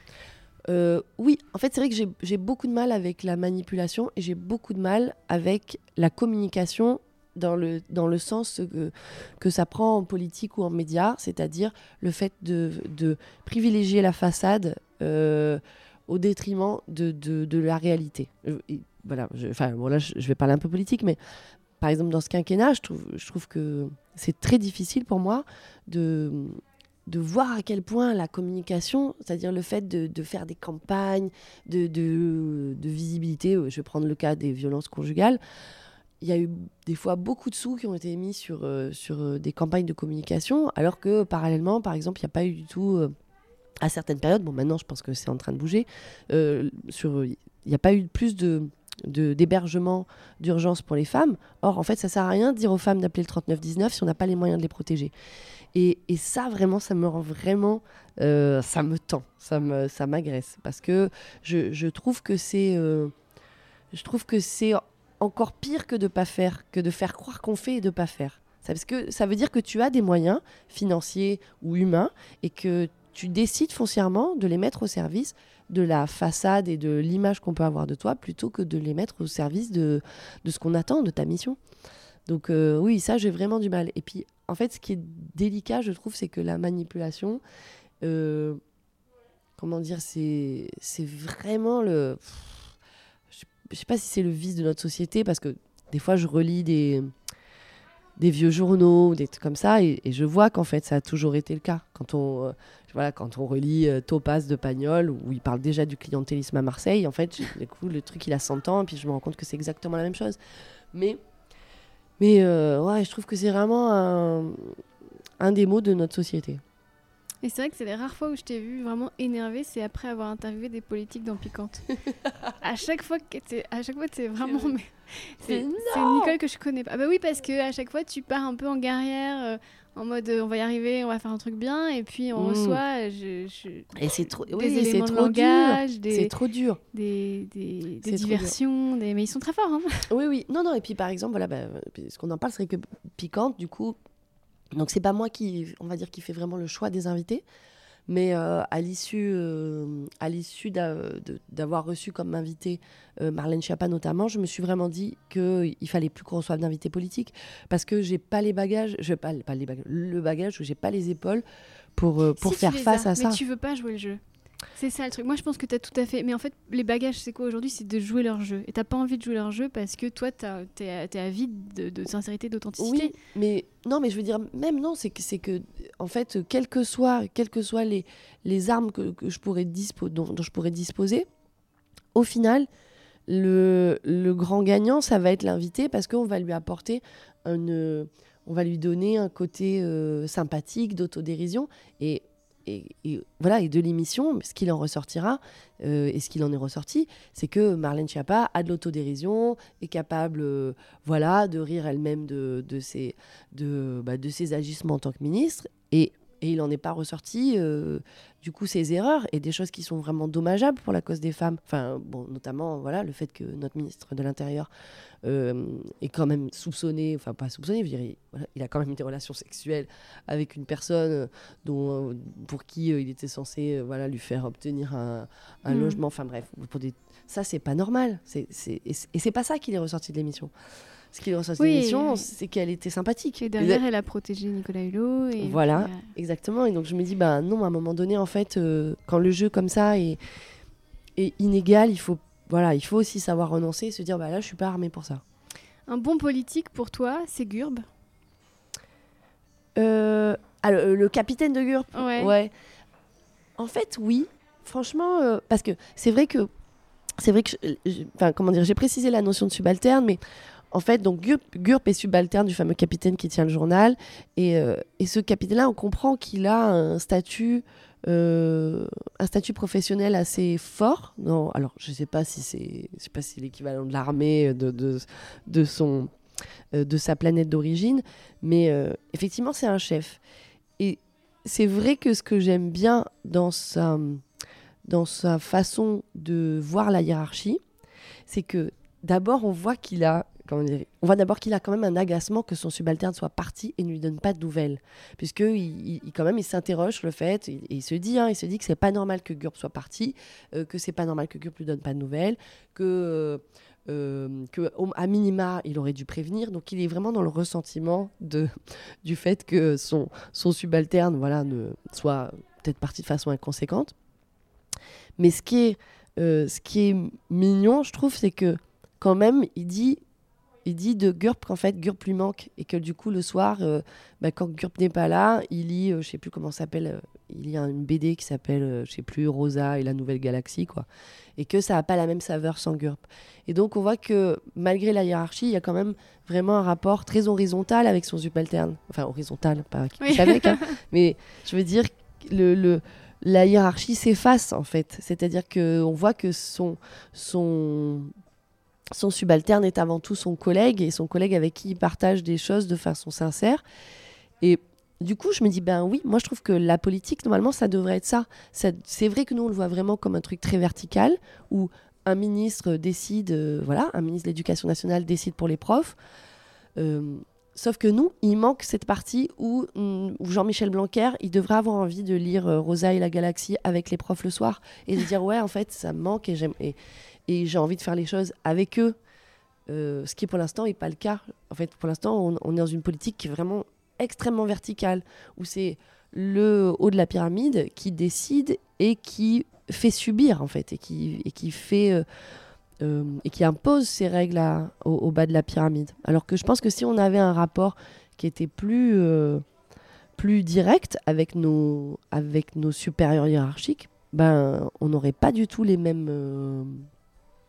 Euh, oui, en fait, c'est vrai que j'ai beaucoup de mal avec la manipulation et j'ai beaucoup de mal avec la communication dans le, dans le sens que, ça prend en politique ou en médias, c'est-à-dire le fait de, de, privilégier la façade euh, au détriment de, de, la réalité. voilà, enfin, bon, là, je, je, vais parler un peu politique, mais par exemple, dans ce quinquennat, je trouve, je trouve que c'est très difficile pour moi de de voir à quel point la communication, c'est-à-dire le fait de, faire des campagnes de, visibilité, euh, je vais prendre le cas des violences conjugales, il y a eu des fois beaucoup de sous qui ont été mis sur, euh, sur euh, des campagnes de communication, alors que parallèlement, par exemple, il n'y a pas eu du tout, à certaines périodes, bon maintenant je pense que c'est en train de bouger, il n'y a pas eu plus de d'hébergement d'urgence pour les femmes. Or, en fait, ça sert à rien de dire aux femmes d'appeler le 3919 si on n'a pas les moyens de les protéger. Et, ça, vraiment, ça me rend vraiment. Euh, ça me tend, ça m'agresse. Ça parce que je, je, trouve que c'est. Euh, je trouve que c'est encore pire que de pas faire, que de faire croire qu'on fait et de pas faire. Ça, parce que ça veut dire que tu as des moyens financiers ou humains et que tu décides foncièrement de les mettre au service de la façade et de l'image qu'on peut avoir de toi plutôt que de les mettre au service de, de ce qu'on attend de ta mission. Donc euh, oui, ça, j'ai vraiment du mal. Et puis, en fait, ce qui est délicat, je trouve, c'est que la manipulation, euh, comment dire, c'est vraiment le... Je sais pas si c'est le vice de notre société, parce que des fois, je relis des, des vieux journaux, des trucs comme ça, et, je vois qu'en fait, ça a toujours été le cas. Quand on, euh, relit Topaz de Pagnol, où il parle déjà du clientélisme à Marseille, en fait, coup, le truc, il a 100 ans, et puis je me rends compte que c'est exactement la même chose. Mais mais euh, ouais, je trouve que c'est vraiment un, des mots de notre société. Et c'est vrai que c'est les rares fois où je t'ai vu vraiment énervé, c'est après avoir interviewé des politiques dans Piquante. *laughs* à chaque fois que à chaque fois c'est vraiment c'est Nicole que je connais pas. Ah bah oui parce que à chaque fois tu pars un peu en guerrière euh, en mode euh, on va y arriver, on va faire un truc bien, et puis on mm. reçoit. Je, et c'est trop, oui, c'est trop dur. C'est trop dur. Des, des, des diversions, des... mais ils sont très forts. Hein. Oui, oui. Non, non. Et puis par exemple, voilà, bah, ce qu'on en parle, c'est que piquante, du coup. Donc c'est pas moi qui, on va dire, qui fait vraiment le choix des invités. Mais euh, à l'issue, euh, à l'issue d'avoir reçu comme invité euh, Marlène Schiappa notamment, je me suis vraiment dit qu'il fallait plus qu'on reçoive d'invités politiques parce que j'ai pas les bagages, je pas, pas les bagages, le bagage, j'ai pas les épaules pour pour faire face à ça. Mais tu veux pas jouer le jeu. C'est ça le truc. Moi, je pense que tu as tout à fait. Mais en fait, les bagages, c'est quoi aujourd'hui? C'est de jouer leur jeu. Et t'as pas envie de jouer leur jeu parce que toi, tu es avide de, de sincérité, d'authenticité. Oui, mais non, mais je veux dire, même non, c'est que, que en fait, quelles que soient, quelles que les, les armes que, je pourrais dispo dont, je pourrais disposer, au final, le, le grand gagnant, ça va être l'invité parce qu'on va lui apporter une. On va lui donner un côté euh, sympathique, d'autodérision. Et voilà, et de l'émission, ce qu'il en ressortira, euh, et ce qu'il en est ressorti, c'est que Marlène Schiappa a de l'autodérision, est capable euh, voilà, de rire elle-même de, de, ses, de, bah, de ses agissements en tant que ministre, et, et il n'en est pas ressorti, euh, du coup, ses erreurs, et des choses qui sont vraiment dommageables pour la cause des femmes. Enfin, bon, notamment, voilà, le fait que notre ministre de l'Intérieur euh, est quand même soupçonné, enfin pas soupçonné, je dirais, il a quand même des relations sexuelles avec une personne euh, dont, euh, pour qui il était censé voilà, lui faire obtenir un, un mm. logement, enfin bref, pour des... ça c'est pas normal, c'est... et c'est pas ça qu'il est ressorti de l'émission. Ce qui est ressorti de l'émission, c'est qu'elle était sympathique. Et derrière, elle a protégé Nicolas Hulot. Et voilà, exactement. Et donc je me dis, bah non, à un moment donné, en fait, quand le jeu comme ça est, est inégal, il faut voilà, il faut aussi savoir renoncer et se dire bah là, je suis pas armée pour ça. Un bon politique pour toi, c'est Gurb? Euh, ah, le, le capitaine de GURP Ouais. En fait, oui. Franchement, euh, parce que c'est vrai que. C'est vrai que. Enfin, comment dire J'ai précisé la notion de subalterne, mais. En fait, donc GURP, est subalterne du fameux capitaine qui tient le journal. Et, euh, et ce capitaine-là, on comprend qu'il a un statut, euh, un statut professionnel assez fort. Non, alors, je ne sais pas si c'est, si l'équivalent de l'armée, de, de, de euh, de sa planète d'origine, mais euh, effectivement, c'est un chef. Et c'est vrai que ce que j'aime bien dans sa, dans sa façon de voir la hiérarchie, c'est que d'abord, on voit qu'il a. On voit d'abord qu'il a quand même un agacement que son subalterne soit parti et ne lui donne pas de nouvelles. Puisque il, il- il- quand même, il s'interroge sur le fait, et il se dit, hein, il se dit que c'est pas normal que Gurp soit parti, euh, que c'est pas normal que Gurp lui donne pas de nouvelles, que, euh, euh, à minima, il aurait dû prévenir. Donc il est vraiment dans le ressentiment *laughs* du fait que son, subalterne voilà, ne soit peut-être parti de façon inconséquente. Mais ce qui est, euh, ce qui est mignon, je trouve, c'est que quand même, il dit, il dit de Gurp qu'en fait, Gurp lui manque et que du coup, le soir, euh, bah, quand Gurp n'est pas là, il lit, euh, je sais plus comment ça s'appelle, euh, il lit une BD qui s'appelle, euh, je sais plus, Rosa et la Nouvelle Galaxie, quoi. Et que ça n'a pas la même saveur sans Gurp. Et donc, on voit que malgré la hiérarchie, il y a quand même vraiment un rapport très horizontal avec son subalterne. Enfin, horizontal, pas Oui. avec, hein. *laughs* mais je veux dire, le, le- la hiérarchie s'efface en fait. C'est-à-dire qu'on voit que son, son, son subalterne est avant tout son collègue et son collègue avec qui il partage des choses de façon sincère. Et du coup, je me dis, ben oui, moi je trouve que la politique, normalement, ça devrait être ça. C'est vrai que nous, on le voit vraiment comme un truc très vertical où un ministre décide, euh, voilà, un ministre de l'Éducation nationale décide pour les profs. Euh, sauf que nous, il manque cette partie où, hum, où Jean-Michel Blanquer, il devrait avoir envie de lire euh, Rosa et la galaxie avec les profs le soir et de dire ouais, en fait, ça me manque et j'aime et, et j'ai envie de faire les choses avec eux. Euh, ce qui pour l'instant n'est pas le cas. En fait, pour l'instant, on, est dans une politique qui est vraiment extrêmement verticale, où c'est le haut de la pyramide qui décide et qui fait subir en fait et qui, et qui fait euh, euh, et qui impose ses règles au, au bas de la pyramide. Alors que je pense que si on avait un rapport qui était plus plus direct avec nos avec nos supérieurs hiérarchiques, ben on n'aurait pas du tout les mêmes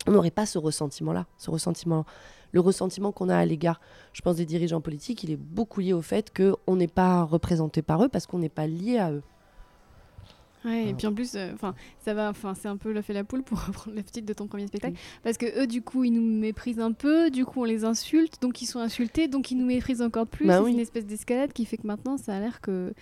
on n'aurait pas ce ressentiment là, ce ressentiment le ressentiment qu'on a à l'égard, je pense, des dirigeants politiques, il est beaucoup lié au fait qu'on n'est pas représenté par eux parce qu'on n'est pas lié à eux. Ouais, et puis en plus, euh, enfin, ça va, enfin, c'est un peu le fait la poule pour *laughs* reprendre le titre de ton premier spectacle, parce que eux, du coup, ils nous méprisent un peu, du coup, on les insulte, donc ils sont insultés, donc ils nous méprisent encore plus. Bah et oui. C'est une espèce d'escalade qui fait que maintenant, ça a l'air que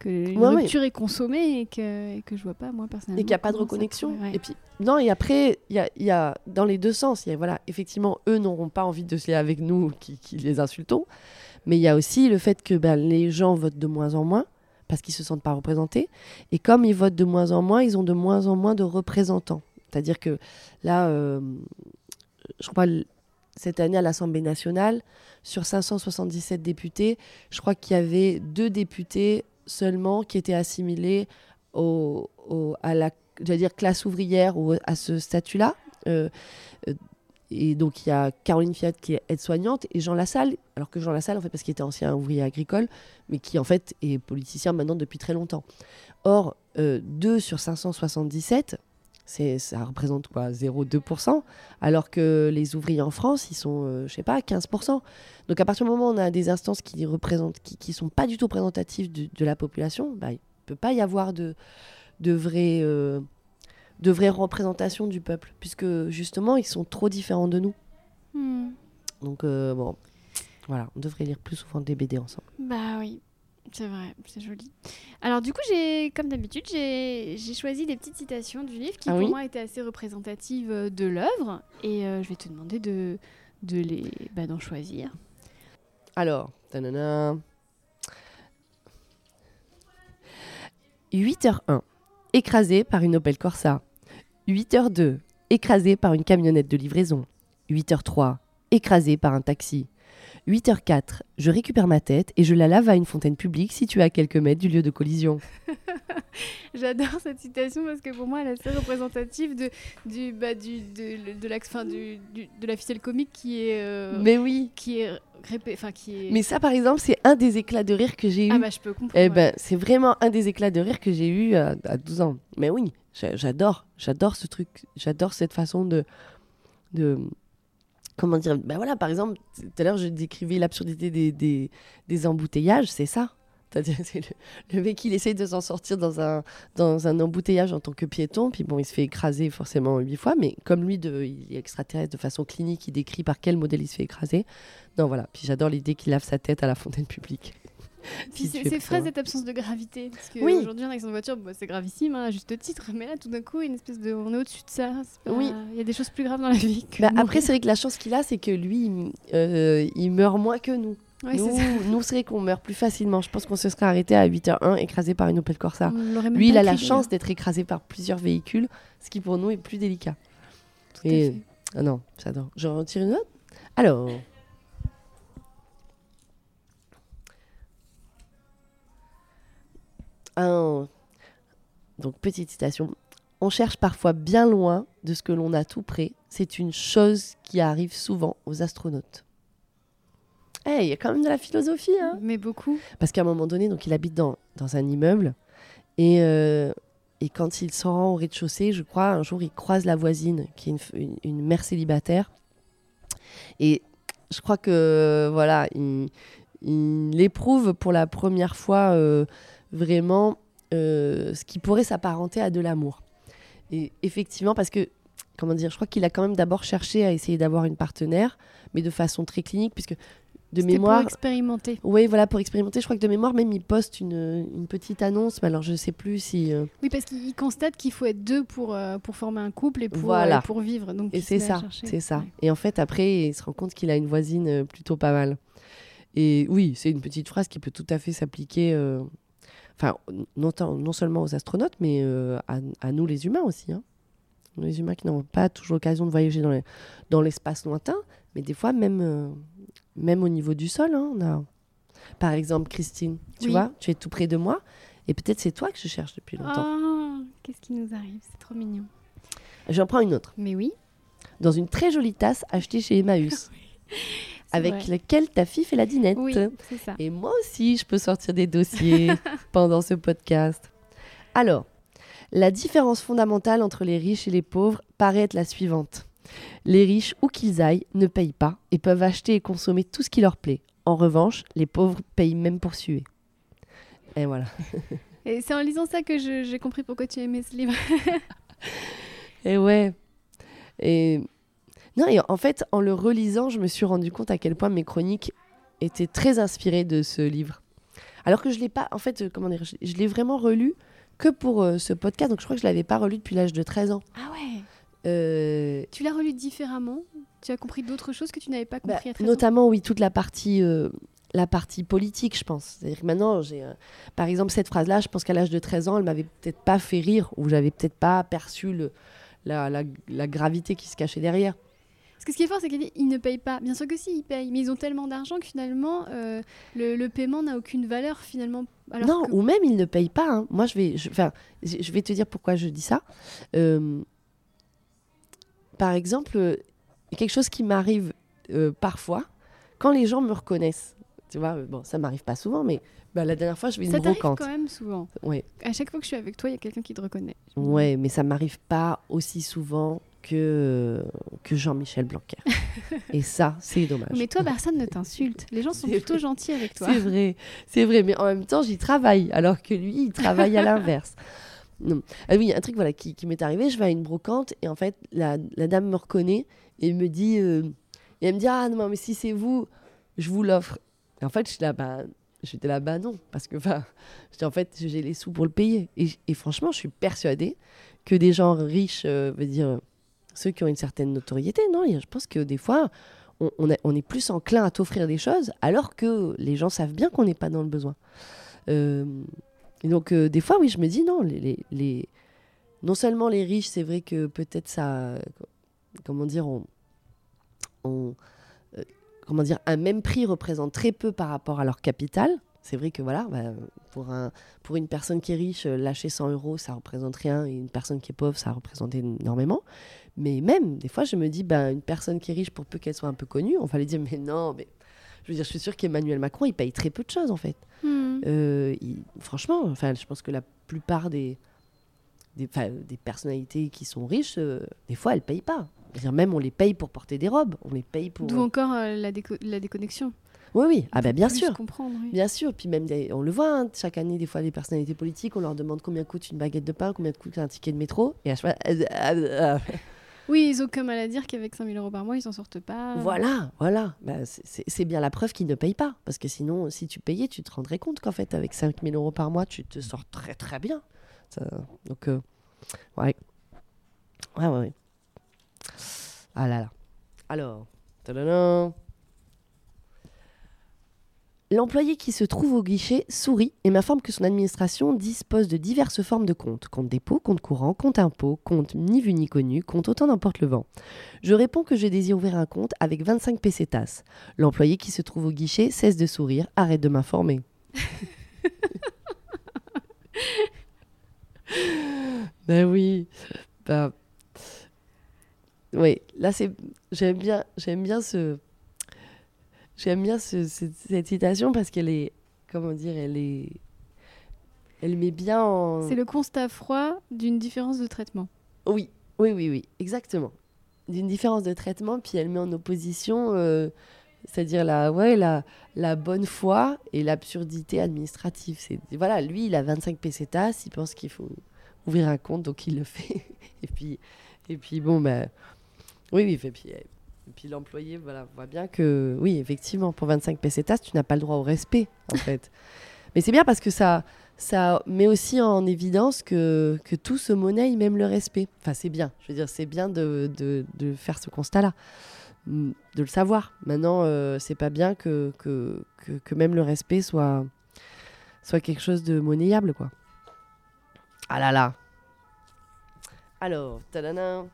que une Ouais, ouais. rupture est consommée et que, et que je vois pas moi personnellement. et qu'il n'y a pas de reconnexion. pourrait- ouais. Et puis, non, et après, il y a, y a dans les deux sens. Il y a, voilà, effectivement, eux n'auront pas envie de se lier avec nous qui, qui les insultons. Mais il y a aussi le fait que ben, les gens votent de moins en moins parce qu'ils se sentent pas représentés. Et comme ils votent de moins en moins, ils ont de moins en moins de représentants. C'est-à-dire que là, euh, je crois, cette année à l'Assemblée nationale, sur 577 députés, je crois qu'il y avait deux députés seulement qui étaient assimilés au, à la dire classe ouvrière ou à ce statut-là. Euh, euh, et donc il y a Caroline Fiat qui est aide-soignante et Jean Lassalle, alors que Jean Lassalle en fait parce qu'il était ancien ouvrier agricole, mais qui en fait est politicien maintenant depuis très longtemps. Or, euh, 2 sur 577, c'est, ça représente quoi 0,2%, alors que les ouvriers en France, ils sont, euh, je sais pas, 15%. Donc à partir du moment où on a des instances qui représentent, qui, qui sont pas du tout représentatives de, de la population, bah, il peut pas y avoir de, de vraies euh, de vraies représentations du peuple, puisque justement ils sont trop différents de nous. Hmm. Donc euh, bon, voilà, on devrait lire plus souvent des BD ensemble. Bah oui, c'est vrai, c'est joli. Alors du coup, j'ai, comme d'habitude, j'ai, choisi des petites citations du livre qui Ah pour moi étaient assez représentatives euh, de l'œuvre et euh, je vais te demander de, de les, bah, d'en choisir. Alors, tanana. 8h01, écrasé par une Opel Corsa. 8h02, écrasé par une camionnette de livraison. 8h03, écrasé par un taxi. 8h04, je récupère ma tête et je la lave à une fontaine publique située à quelques mètres du lieu de collision. *laughs* J'adore cette citation parce que pour moi, elle est assez représentative de, du, bah, du, de, de, l'axe, fin, du, du- de la ficelle comique qui est. euh, Mais oui. qui est, répé- qui est... Mais ça, par exemple, c'est un des éclats de rire que j'ai eu. Ah bah je peux comprendre. Eh ouais. ben, c'est vraiment un des éclats de rire que j'ai eu à, à 12 ans. Mais oui, j'a- j'adore, j'adore ce truc, j'adore cette façon de, de, comment dire, ben voilà, par exemple, tout à l'heure je décrivais l'absurdité des, des, embouteillages, c'est ça. C'est le, le mec, il essaye de s'en sortir dans un, dans un embouteillage en tant que piéton, puis bon, il se fait écraser forcément huit fois, mais comme lui, de, il est extraterrestre de façon clinique, il décrit par quel modèle il se fait écraser. Non, voilà. Puis j'adore l'idée qu'il lave sa tête à la fontaine publique. Puis Si c'est frais cette absence de gravité. Parce que Oui. aujourd'hui, un accident de voiture, bah, c'est gravissime, hein, à juste titre. Mais là, tout d'un coup, une espèce de. On est au-dessus de ça. c'est pas- Oui. Il y a des choses plus graves dans la vie. Que Bah, après, c'est vrai que la chance qu'il a, c'est que lui, il- euh, il meurt moins que nous. Ouais, nous, *laughs* nous, vrai qu'on meurt plus facilement. Je pense qu'on se serait arrêté à 8h01 écrasé par une Opel Corsa. Lui, il a la chance d'être écrasé par plusieurs véhicules, ce qui pour nous est plus délicat. Tout à Et- fait. Ah non, j'adore. Je retire une autre? Alors. Un- Donc, petite citation. On cherche parfois bien loin de ce que l'on a tout près. C'est une chose qui arrive souvent aux astronautes. Eh, il y a quand même de la philosophie, hein Mais beaucoup. parce qu'à un moment donné, donc il habite dans, dans un immeuble et, euh, et quand il s'en rend au rez-de-chaussée, je crois, un jour il croise la voisine qui est une, une- une mère célibataire et je crois que voilà, il, il éprouve pour la première fois euh, vraiment euh, ce qui pourrait s'apparenter à de l'amour. Et effectivement, parce que comment dire, je crois qu'il a quand même d'abord cherché à essayer d'avoir une partenaire, mais de façon très clinique, puisque de mémoire, Pour expérimenter. oui, voilà, pour expérimenter. Je crois que de mémoire, même, il poste une, une petite annonce. Mais alors, je sais plus si. euh, Oui, parce qu'il constate qu'il faut être deux pour, euh, pour former un couple et pour, Voilà. euh, pour vivre. Donc, Et c'est ça, c'est ça. Ouais. Et en fait, après, il se rend compte qu'il a une voisine plutôt pas mal. Et oui, c'est une petite phrase qui peut tout à fait s'appliquer. Enfin, non, non seulement aux astronautes, mais euh, à, à nous les humains aussi. hein. Nous, les humains qui n'ont pas toujours l'occasion de voyager dans les- dans l'espace lointain, mais des fois, même, euh, même au niveau du sol, hein, on a. Par exemple, Christine, tu Oui. vois, tu es tout près de moi, et peut-être c'est toi que je cherche depuis longtemps. Ah, qu'est-ce qui nous arrive C'est trop mignon. J'en prends une autre. Mais oui. Dans une très jolie tasse achetée chez Emmaüs, *laughs* avec vrai. laquelle ta fille fait la dinette. Oui, c'est ça. Et moi aussi, je peux sortir des dossiers *laughs* pendant ce podcast. Alors, la différence fondamentale entre les riches et les pauvres paraît être la suivante. Les riches, où qu'ils aillent, ne payent pas et peuvent acheter et consommer tout ce qui leur plaît. En revanche, les pauvres payent même pour suer. Et voilà. *laughs* Et c'est en lisant ça que j'ai compris pourquoi tu aimais ce livre. *laughs* Et ouais. Et non, et en fait, en le relisant, je me suis rendu compte à quel point mes chroniques étaient très inspirées de ce livre. Alors que je l'ai pas, en fait, euh, comment dire, je, je l'ai vraiment relu que pour euh, ce podcast. Donc je crois que je l'avais pas relu depuis l'âge de 13 ans. Ah ouais Euh, Tu l'as relu différemment? Tu as compris d'autres choses que tu n'avais pas bah, compris à 13 ans? notamment, oui, toute la partie, euh, la partie politique, je pense. C'est-à-dire que maintenant, j'ai, euh, par exemple, cette phrase-là, je pense qu'à l'âge de 13 ans, elle m'avait peut-être pas fait rire ou j'avais peut-être pas perçu le, la, la- la gravité qui se cachait derrière. Parce que ce qui est fort, c'est qu'ils ils ne payent pas. Bien sûr que si, ils payent. Mais ils ont tellement d'argent que finalement, euh, le, le paiement n'a aucune valeur finalement. Alors non, que- ou même ils ne payent pas. hein. Moi, je vais, je, je vais te dire pourquoi je dis ça. Euh, par exemple, euh, quelque chose qui m'arrive euh, parfois, quand les gens me reconnaissent. Tu vois, bon, ça m'arrive pas souvent, mais bah, la dernière fois, je vais à ça une t'arrive brocante. quand même souvent. Ouais, À chaque fois que je suis avec toi, il y a quelqu'un qui te reconnaît. ouais, mais ça m'arrive pas aussi souvent que que Jean-Michel Blanquer. *laughs* Et ça, c'est dommage. Mais toi, personne ne t'insulte. Les gens sont *laughs* plutôt vrai. gentils avec toi. C'est vrai, c'est vrai, mais en même temps, j'y travaille, alors que lui, il travaille à *laughs* l'inverse. Non. Ah oui, un truc voilà, qui, qui m'est arrivé, je vais à une brocante et en fait, la, la dame me reconnaît et me dit, euh, et elle me dit, ah non, mais si c'est vous, je vous l'offre. Et en fait, je suis là, bah, j'étais là, bah non, parce que, enfin, en fait, j'ai les sous pour le payer. Et, et franchement, je suis persuadée que des gens riches, euh, veut dire, ceux qui ont une certaine notoriété, non, je pense que des fois, on, est plus enclin à t'offrir des choses, alors que les gens savent bien qu'on n'est pas dans le besoin. Euh, et donc, euh, des fois, oui, je me dis, non, les, non seulement les riches, c'est vrai que peut-être ça, comment dire, on, on, euh, comment dire, un même prix représente très peu par rapport à leur capital. C'est vrai que voilà, bah, pour, un, pour une personne qui est riche, euh, lâcher 100 euros, ça représente rien, et une personne qui est pauvre, ça représente énormément. Mais même, des fois, je me dis, bah, une personne qui est riche, pour peu qu'elle soit un peu connue, on va lui dire, mais non, mais je veux dire, je suis sûre qu'Emmanuel Macron, il paye très peu de choses, en fait. Hmm. Euh, il- franchement, enfin, je pense que la plupart des, des, des personnalités qui sont riches, euh, des fois, elles payent pas. Dire, même on les paye pour porter des robes, on les paye pour. D'où encore euh, la, déco- la déconnexion. Oui, oui, ah bah bien sûr. comprendre, oui. Bien sûr, puis même, des- on le voit, hein, chaque année, des fois, les personnalités politiques, on leur demande combien coûte une baguette de pain, combien coûte un ticket de métro, et à chaque fois, Oui, ils ont comme mal à dire qu'avec 5000 euros par mois, ils s'en sortent pas. voilà, voilà. Bah, c'est- bien la preuve qu'ils ne payent pas, parce que sinon, si tu payais, tu te rendrais compte qu'en fait, avec 5000 euros par mois, tu te sors très très bien. Donc, euh, ouais. Ouais, ouais, ouais. Ah là là. Alors, tadadam. L'employé qui se trouve au guichet sourit et m'informe que son administration dispose de diverses formes de comptes. Compte dépôt, compte courant, compte impôt, compte ni vu ni connu, compte autant n'importe le vent. Je réponds que je désire ouvrir un compte avec 25 pesetas. L'employé qui se trouve au guichet cesse de sourire, arrête de m'informer. *laughs* ben oui. Ben... Oui, là c'est j'aime bien j'aime bien ce j'aime bien ce- ce- cette citation parce qu'elle est comment dire elle est elle met bien en C'est le constat froid d'une différence de traitement. oui, oui, oui, oui, exactement. D'une différence de traitement, puis elle met en opposition, euh, c'est-à-dire la, ouais, la, la bonne foi et l'absurdité administrative. C'est, voilà, lui, il a 25 pesetas, il pense qu'il faut ouvrir un compte, donc il le *laughs* fait. et puis, et puis bon, ben, oui, oui, et puis, et puis l'employé, voilà, voit bien que, oui, effectivement, pour 25 pesetas, tu n'as pas le droit au respect, en *laughs* fait. Mais c'est bien parce que ça, ça met aussi en évidence que, que tout se monnaie, même le respect. Enfin, c'est bien. Je veux dire, c'est bien de, de, de faire ce constat-là, mm, de le savoir. Maintenant, euh, c'est pas bien que, que, que, que même le respect soit, soit quelque chose de monnayable, quoi. Ah là là. Alors, tadana.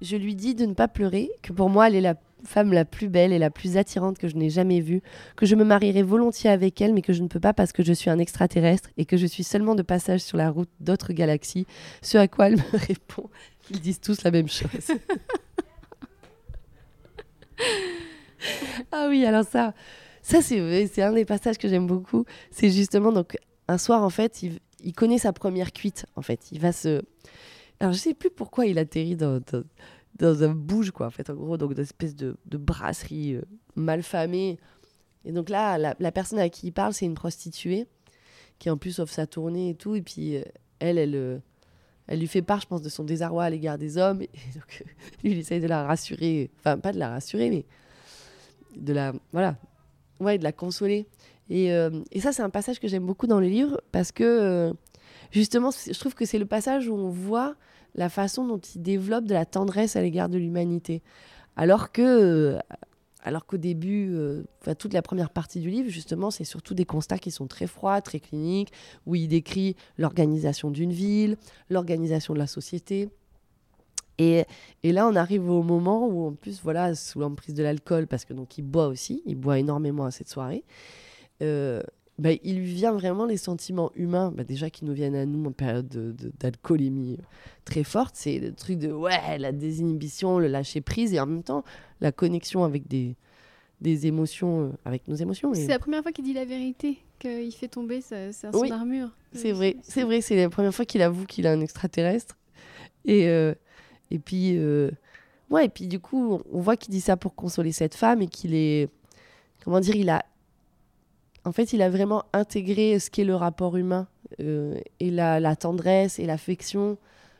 Je lui dis de ne pas pleurer, que pour moi, elle est la femme la plus belle et la plus attirante que je n'ai jamais vue, que je me marierai volontiers avec elle, mais que je ne peux pas parce que je suis un extraterrestre et que je suis seulement de passage sur la route d'autres galaxies. Ce à quoi elle me *laughs* répond qu'ils disent tous la même chose. ah oui, alors ça, ça c'est un des passages que j'aime beaucoup. C'est justement donc un soir en fait, il, il connaît sa première cuite en fait. Il va se, alors je sais plus pourquoi il atterrit dans, un bouge quoi en fait en gros donc une espèce de, brasserie euh, mal famée. Et donc là, la, personne à qui il parle, c'est une prostituée qui en plus offre sa tournée et tout. Et puis euh, elle, elle, euh, elle lui fait part, je pense, de son désarroi à l'égard des hommes. Et *laughs* donc euh, lui, il essaye de la rassurer. Enfin, pas de la rassurer, mais de la, voilà, ouais, de la consoler. Et, et ça, c'est un passage que j'aime beaucoup dans le livre parce que justement, je trouve que c'est le passage où on voit la façon dont il développe de la tendresse à l'égard de l'humanité. Alors que, euh, alors qu'au début, euh, toute la première partie du livre, justement, c'est surtout des constats qui sont très froids, très cliniques, où il décrit l'organisation d'une ville, l'organisation de la société. Et, et là, on arrive au moment où, en plus, voilà, sous l'emprise de l'alcool, parce que donc il boit aussi, il boit énormément à cette soirée, euh, bah, il lui vient vraiment les sentiments humains, bah, déjà qui nous viennent à nous en période de- de- d'alcoolémie très forte, c'est le truc de ouais, la désinhibition, le lâcher prise, et en même temps la connexion avec des, des émotions, euh, avec nos émotions. et- C'est la première fois qu'il dit la vérité, qu'il fait tomber sa, sa- son Oui, armure. C'est vrai, c'est vrai, c'est la première fois qu'il avoue qu'il est un extraterrestre. Et, euh, et puis, euh, ouais, et puis du coup, on voit qu'il dit ça pour consoler cette femme et qu'il est, comment dire, il a, en fait, il a vraiment intégré ce qu'est le rapport humain euh, et la, tendresse et l'affection,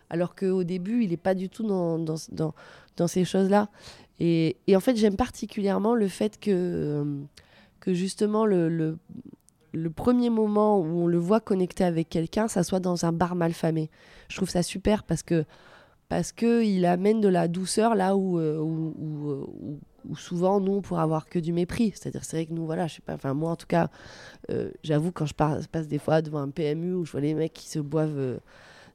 alors qu'au début, il n'est pas du tout dans, dans, ces choses-là. Et, en fait, j'aime particulièrement le fait que, euh, que justement, le, le, premier moment où on le voit connecté avec quelqu'un, ça soit dans un bar malfamé. Je trouve ça super parce que parce il amène de la douceur là où, euh, où, où- où souvent nous pourrait avoir que du mépris. C'est-à-dire c'est vrai que nous voilà, je sais pas, enfin moi en tout cas, euh, j'avoue quand je passe des fois devant un PMU où je vois les mecs qui se boivent euh,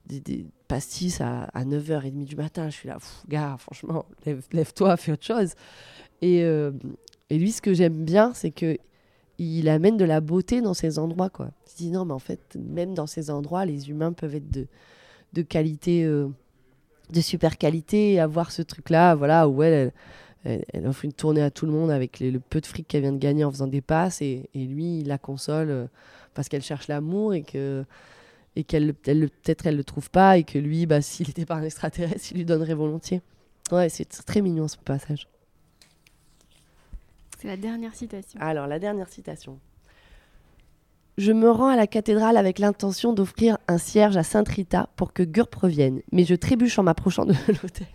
des, pastis à, 9h30 du matin. Je suis là, gars, franchement, lève-toi, fais autre chose. Et, euh, et lui, ce que j'aime bien, c'est que il amène de la beauté dans ces endroits. Quoi. Je dis non, mais en fait, même dans ces endroits, les humains peuvent être de, de qualité, de super qualité, avoir ce truc-là, voilà, où elle, elle, offre une tournée à tout le monde avec le peu de fric qu'elle vient de gagner en faisant des passes, et, et lui, il la console euh, parce qu'elle cherche l'amour et que et qu'elle peut-être elle le trouve pas et que lui, bah, *laughs* s'il n'était pas un extraterrestre, il lui donnerait volontiers. Ouais, c'est très mignon ce passage. C'est la dernière citation. Alors, la dernière citation. Je me rends à la cathédrale avec l'intention d'offrir un cierge à Sainte Rita pour que Gurp revienne, mais je trébuche en m'approchant de *laughs* l'hôtel.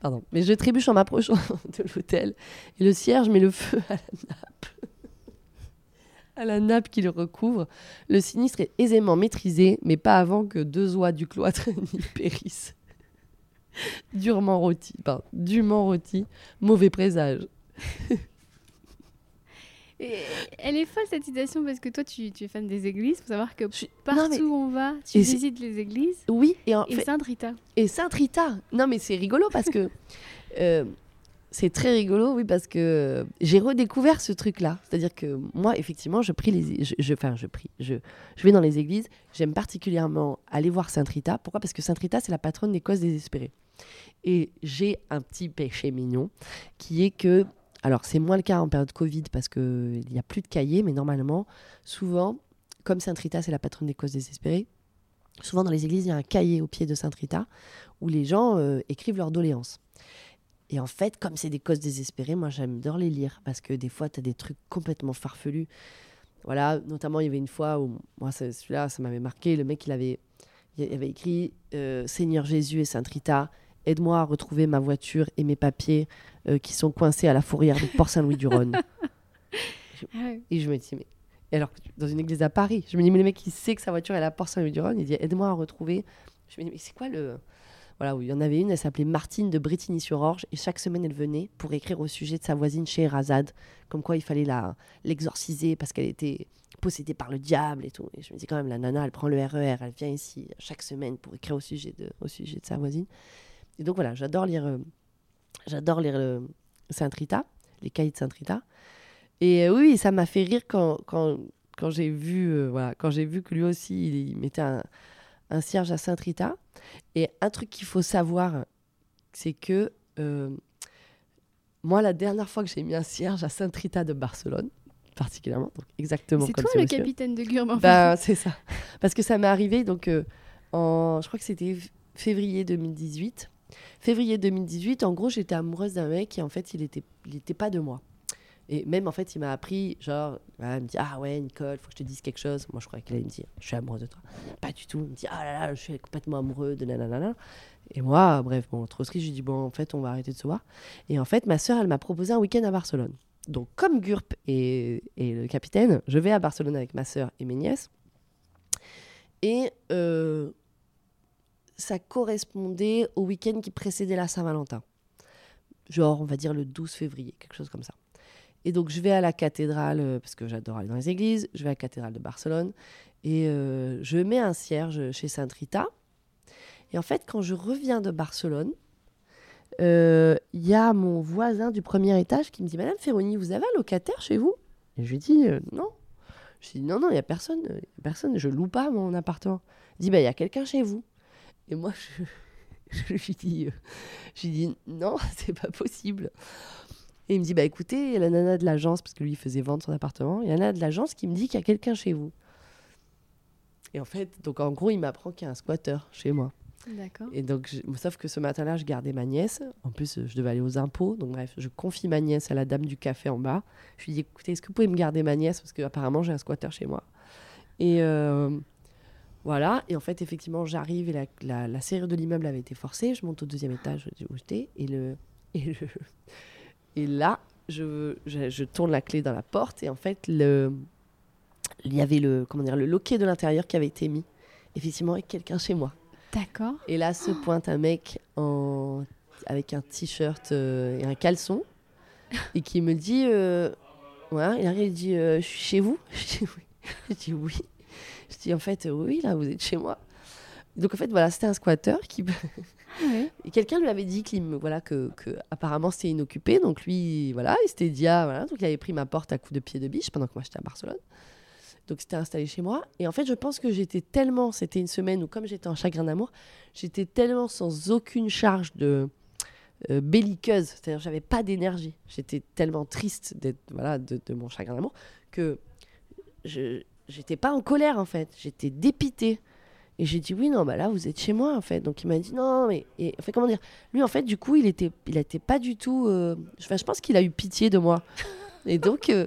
Pardon, mais je trébuche en m'approchant *laughs* de l'hôtel et le cierge met le feu à la nappe. à la nappe qui le recouvre. Le sinistre est aisément maîtrisé, mais pas avant que deux oies du cloître *laughs* n'y périssent. Durement rôti, pardon, dûment rôti, mauvais présage. *laughs* *laughs* elle est folle cette citation parce que toi tu, es fan des églises. Il faut savoir que partout où on va, tu visites les églises. Oui, et, en et Sainte Rita. Et Sainte Rita. Non mais c'est rigolo parce que *laughs* euh, c'est très rigolo, oui, parce que j'ai redécouvert ce truc-là. C'est-à-dire que moi, effectivement, je prie les, je, enfin, je prie, je, je vais dans les églises. J'aime particulièrement aller voir Sainte Rita. Pourquoi? Parce que Sainte Rita, c'est la patronne des causes désespérées. Et j'ai un petit péché mignon qui est que alors, c'est moins le cas en période Covid parce qu'il n'y a plus de cahiers, mais normalement, souvent, comme Sainte Rita, c'est la patronne des causes désespérées, souvent dans les églises, il y a un cahier au pied de Sainte Rita où les gens euh, écrivent leurs doléances. Et en fait, comme c'est des causes désespérées, moi j'aime les lire parce que des fois, tu as des trucs complètement farfelus. Voilà, notamment, il y avait une fois où, moi, celui-là, ça m'avait marqué. Le mec, il avait, écrit euh, Seigneur Jésus et Sainte Rita, aide-moi à retrouver ma voiture et mes papiers euh, qui sont coincés à la fourrière de Port-Saint-Louis-du-Rhône. *laughs* Ah et je me dis, mais. alors, dans une église à Paris, je me dis, mais le mec, il sait que sa voiture est à Port-Saint-Louis-du-Rhône, il dit, aide-moi à retrouver. Je me dis, mais c'est quoi le. Voilà, où il y en avait une, elle s'appelait Martine de Bretigny-sur-Orge, et chaque semaine, elle venait pour écrire au sujet de sa voisine chez Razad, comme quoi il fallait la l'exorciser parce qu'elle était possédée par le diable et tout. Et je me dis, quand même, la nana, elle prend le RER, e elle vient ici chaque semaine pour écrire au sujet de, au sujet de sa voisine. Et donc voilà, j'adore lire, euh, j'adore lire le Saint Rita, les cahiers de Saint Rita. Et euh, oui, ça m'a fait rire quand, quand, quand j'ai vu, euh, voilà, quand j'ai vu que lui aussi, il, mettait un, un, cierge à Saint Rita. Et un truc qu'il faut savoir, c'est que moi, la dernière fois que j'ai mis un cierge à Saint Rita de Barcelone, particulièrement, donc exactement C'est toi le capitaine de Gurman. Bah, c'est ça. Parce que ça m'est arrivé, donc, en, je crois que c'était février 2018. Février 2018, en gros, j'étais amoureuse d'un mec et en fait, il était, il était pas de moi. Et même, en fait, il m'a appris, genre, il me dit Ah ouais, Nicole, faut que je te dise quelque chose. Moi, je croyais qu'il allait me dire Je suis amoureuse de toi. Pas du tout. Il me dit Ah là là, je suis complètement amoureux de nanana. Et moi, bref, bon, trop triste, je lui dis Bon, en fait, on va arrêter de se voir. Et en fait, ma soeur, elle m'a proposé un week-end à Barcelone. Donc, comme Gurp et, et, le capitaine, je vais à Barcelone avec ma soeur et mes nièces. Et euh, ça correspondait au week-end qui précédait la Saint-Valentin. Genre, on va dire le 12 février, quelque chose comme ça. Et donc, je vais à la cathédrale, euh, parce que j'adore aller dans les églises, je vais à la cathédrale de Barcelone, et euh, je mets un cierge chez Sainte Rita. Et en fait, quand je reviens de Barcelone, il euh, y a mon voisin du premier étage qui me dit Madame Ferroni, vous avez un locataire chez vous? Et je lui dis Non. Je lui dis Non, non, il n'y a personne, personne, je loue pas mon appartement. Il dit bah, Il y a quelqu'un chez vous. Et moi, je, *laughs* je lui dis, euh, je dis non, *laughs* c'est pas possible. Et il me dit, bah écoutez, il y a la nana de l'agence, parce que lui, il faisait vendre son appartement, il y a la nana de l'agence qui me dit qu'il y a quelqu'un chez vous. Et en fait, donc en gros, il m'apprend qu'il y a un squatter chez moi. D'accord. Et donc, sauf que ce matin-là, je gardais ma nièce. En plus, je devais aller aux impôts. Donc, bref, je confie ma nièce à la dame du café en bas. Je lui dis, écoutez, est-ce que vous pouvez me garder ma nièce? Parce qu'apparemment, j'ai un squatter chez moi. Et, euh, voilà, et en fait, effectivement, j'arrive et la, la, serrure de l'immeuble avait été forcée. Je monte au deuxième étage où j'étais, et, le, et, le, et là, je, je, tourne la clé dans la porte, et en fait, le, il y avait le, comment dire, le loquet de l'intérieur qui avait été mis, effectivement, avec quelqu'un chez moi. D'accord. Et là se pointe un mec en, avec un t-shirt euh, et un caleçon, et qui me dit, euh, il arrive, il dit, euh, je suis chez vous? *laughs* Je dis oui. Je dis en fait, oui, là, vous êtes chez moi. Donc en fait, voilà, c'était un squatter qui. Ah ouais. *laughs* Et quelqu'un lui avait dit qu'il voilà, que, que apparemment c'était inoccupé. Donc lui, voilà, il s'était dit, ah, voilà. Donc il avait pris ma porte à coups de pied de biche pendant que moi j'étais à Barcelone. Donc c'était installé chez moi. Et en fait, je pense que j'étais tellement. C'était une semaine où, comme j'étais en chagrin d'amour, j'étais tellement sans aucune charge de. euh, belliqueuse, c'est-à-dire j'avais pas d'énergie. J'étais tellement triste d'être voilà de, de mon chagrin d'amour que je j'étais pas en colère en fait, j'étais dépitée. Et j'ai dit oui non bah là vous êtes chez moi en fait. Donc il m'a dit non mais et en fait comment dire? Lui en fait du coup il était il était pas du tout euh, enfin, je pense qu'il a eu pitié de moi. *laughs* Et donc euh,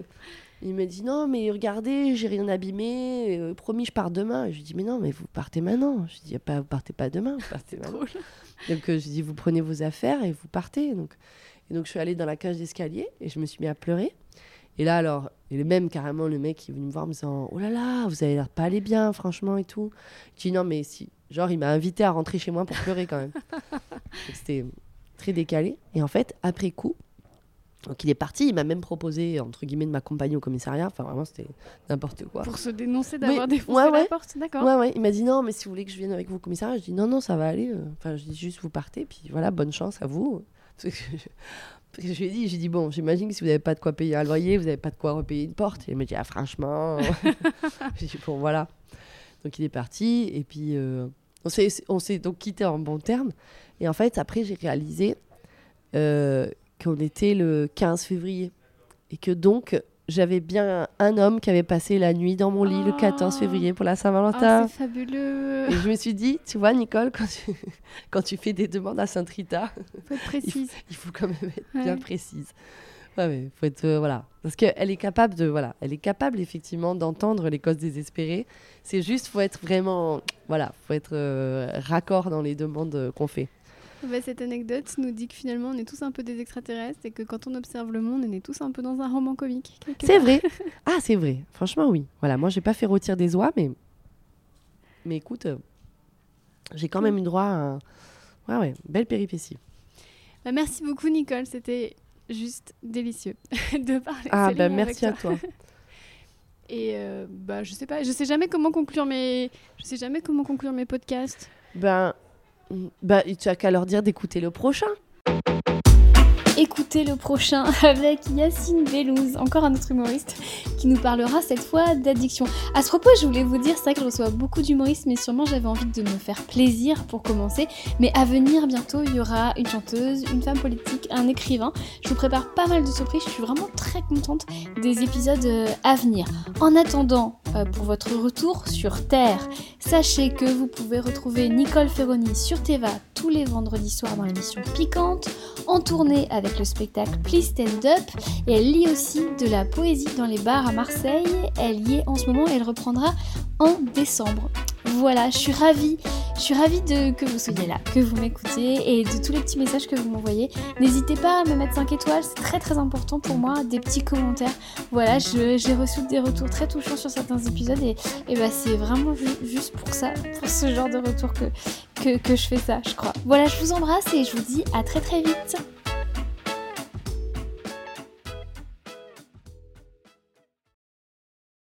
il m'a dit non mais regardez j'ai rien abîmé euh, promis je pars demain. Et je lui dis mais non mais vous partez maintenant. Je dis pas vous partez pas demain vous partez *laughs* maintenant. Donc je dis vous prenez vos affaires et vous partez. Donc et donc je suis allée dans la cage d'escalier et je me suis mis à pleurer. Et là alors et même carrément le mec qui est venu me voir en me disant oh là là vous avez l'air pas aller bien franchement et tout. Je dis non mais si genre il m'a invité à rentrer chez moi pour pleurer quand même. *laughs* C'était très décalé. Et en fait après coup donc il est parti, il m'a même proposé entre guillemets de m'accompagner au commissariat. Enfin vraiment c'était n'importe quoi. Pour se dénoncer d'avoir Oui, défoncé ouais, la ouais. porte, d'accord. Ouais, ouais, il m'a dit non, mais si vous voulez que je vienne avec vous au commissariat, je dis non, non, ça va aller. euh. Enfin, je dis juste vous partez, puis voilà, bonne chance à vous. *laughs* Parce que je, lui ai dit, j'ai dit bon, j'imagine que si vous n'avez pas de quoi payer un loyer, vous n'avez pas de quoi repayer une porte. Et il m'a dit ah franchement, *laughs* *laughs* j'ai dit bon voilà. Donc il est parti et puis euh, on s'est on s'est donc quitté en bons termes. Et en fait après j'ai réalisé euh, qu'on était le 15 février et que donc j'avais bien un homme qui avait passé la nuit dans mon lit le 14 Oh. février pour la Ah, Saint-Valentin. c'est fabuleux. Et je me suis dit, tu vois, Nicole, quand tu, *laughs* quand tu fais des demandes à Sainte-Rita, Faut être *laughs* précise. il faut quand même être Ouais. bien précise. Ouais, ouais, faut être. euh, voilà. Parce qu'elle est capable de. Voilà. Elle est capable, effectivement, d'entendre les causes désespérées. C'est juste, faut être vraiment. Voilà. Faut être euh, raccord dans les demandes euh, qu'on fait. Bah, cette anecdote nous dit que finalement on est tous un peu des extraterrestres et que quand on observe le monde, on est tous un peu dans un roman comique. C'est vrai. *laughs* Ah, c'est vrai. Franchement, oui. Voilà. Moi, j'ai pas fait rôtir des oies, mais. Mais écoute, euh, j'ai quand même eu droit à. un- Ouais, ouais. Belle péripétie. Bah, merci beaucoup Nicole, c'était juste délicieux *laughs* de parler. Ah, bah, avec merci à toi. *laughs* Et euh, bah je sais pas, je sais jamais comment conclure mes, je sais jamais comment conclure mes podcasts. Ben, ben, tu as qu'à leur dire d'écouter le prochain. Écoutez le prochain avec Yacine Bellouz, encore un autre humoriste, qui nous parlera cette fois d'addiction. À ce propos, je voulais vous dire, c'est vrai que je reçois beaucoup d'humoristes, mais sûrement j'avais envie de me faire plaisir pour commencer. Mais à venir bientôt, il y aura une chanteuse, une femme politique, un écrivain. Je vous prépare pas mal de surprises, je suis vraiment très contente des épisodes euh, à venir. En attendant, euh, pour votre retour sur Terre, sachez que vous pouvez retrouver Nicole Ferroni sur Teva tous les vendredis soirs dans l'émission Piquante en tournée avec le spectacle Please Stand Up et elle lit aussi de la poésie dans les bars à Marseille. Elle y est en ce moment et elle reprendra en décembre. Voilà, je suis ravie, je suis ravie de que vous soyez là, que vous m'écoutiez et de tous les petits messages que vous m'envoyez. N'hésitez pas à me mettre 5 étoiles, c'est très très important pour moi, des petits commentaires. Voilà, j'ai reçu des retours très touchants sur certains épisodes et, et bah c'est vraiment ju- juste pour ça, pour ce genre de retour que, que, que je fais ça, je crois. Voilà, je vous embrasse et je vous dis à très très vite.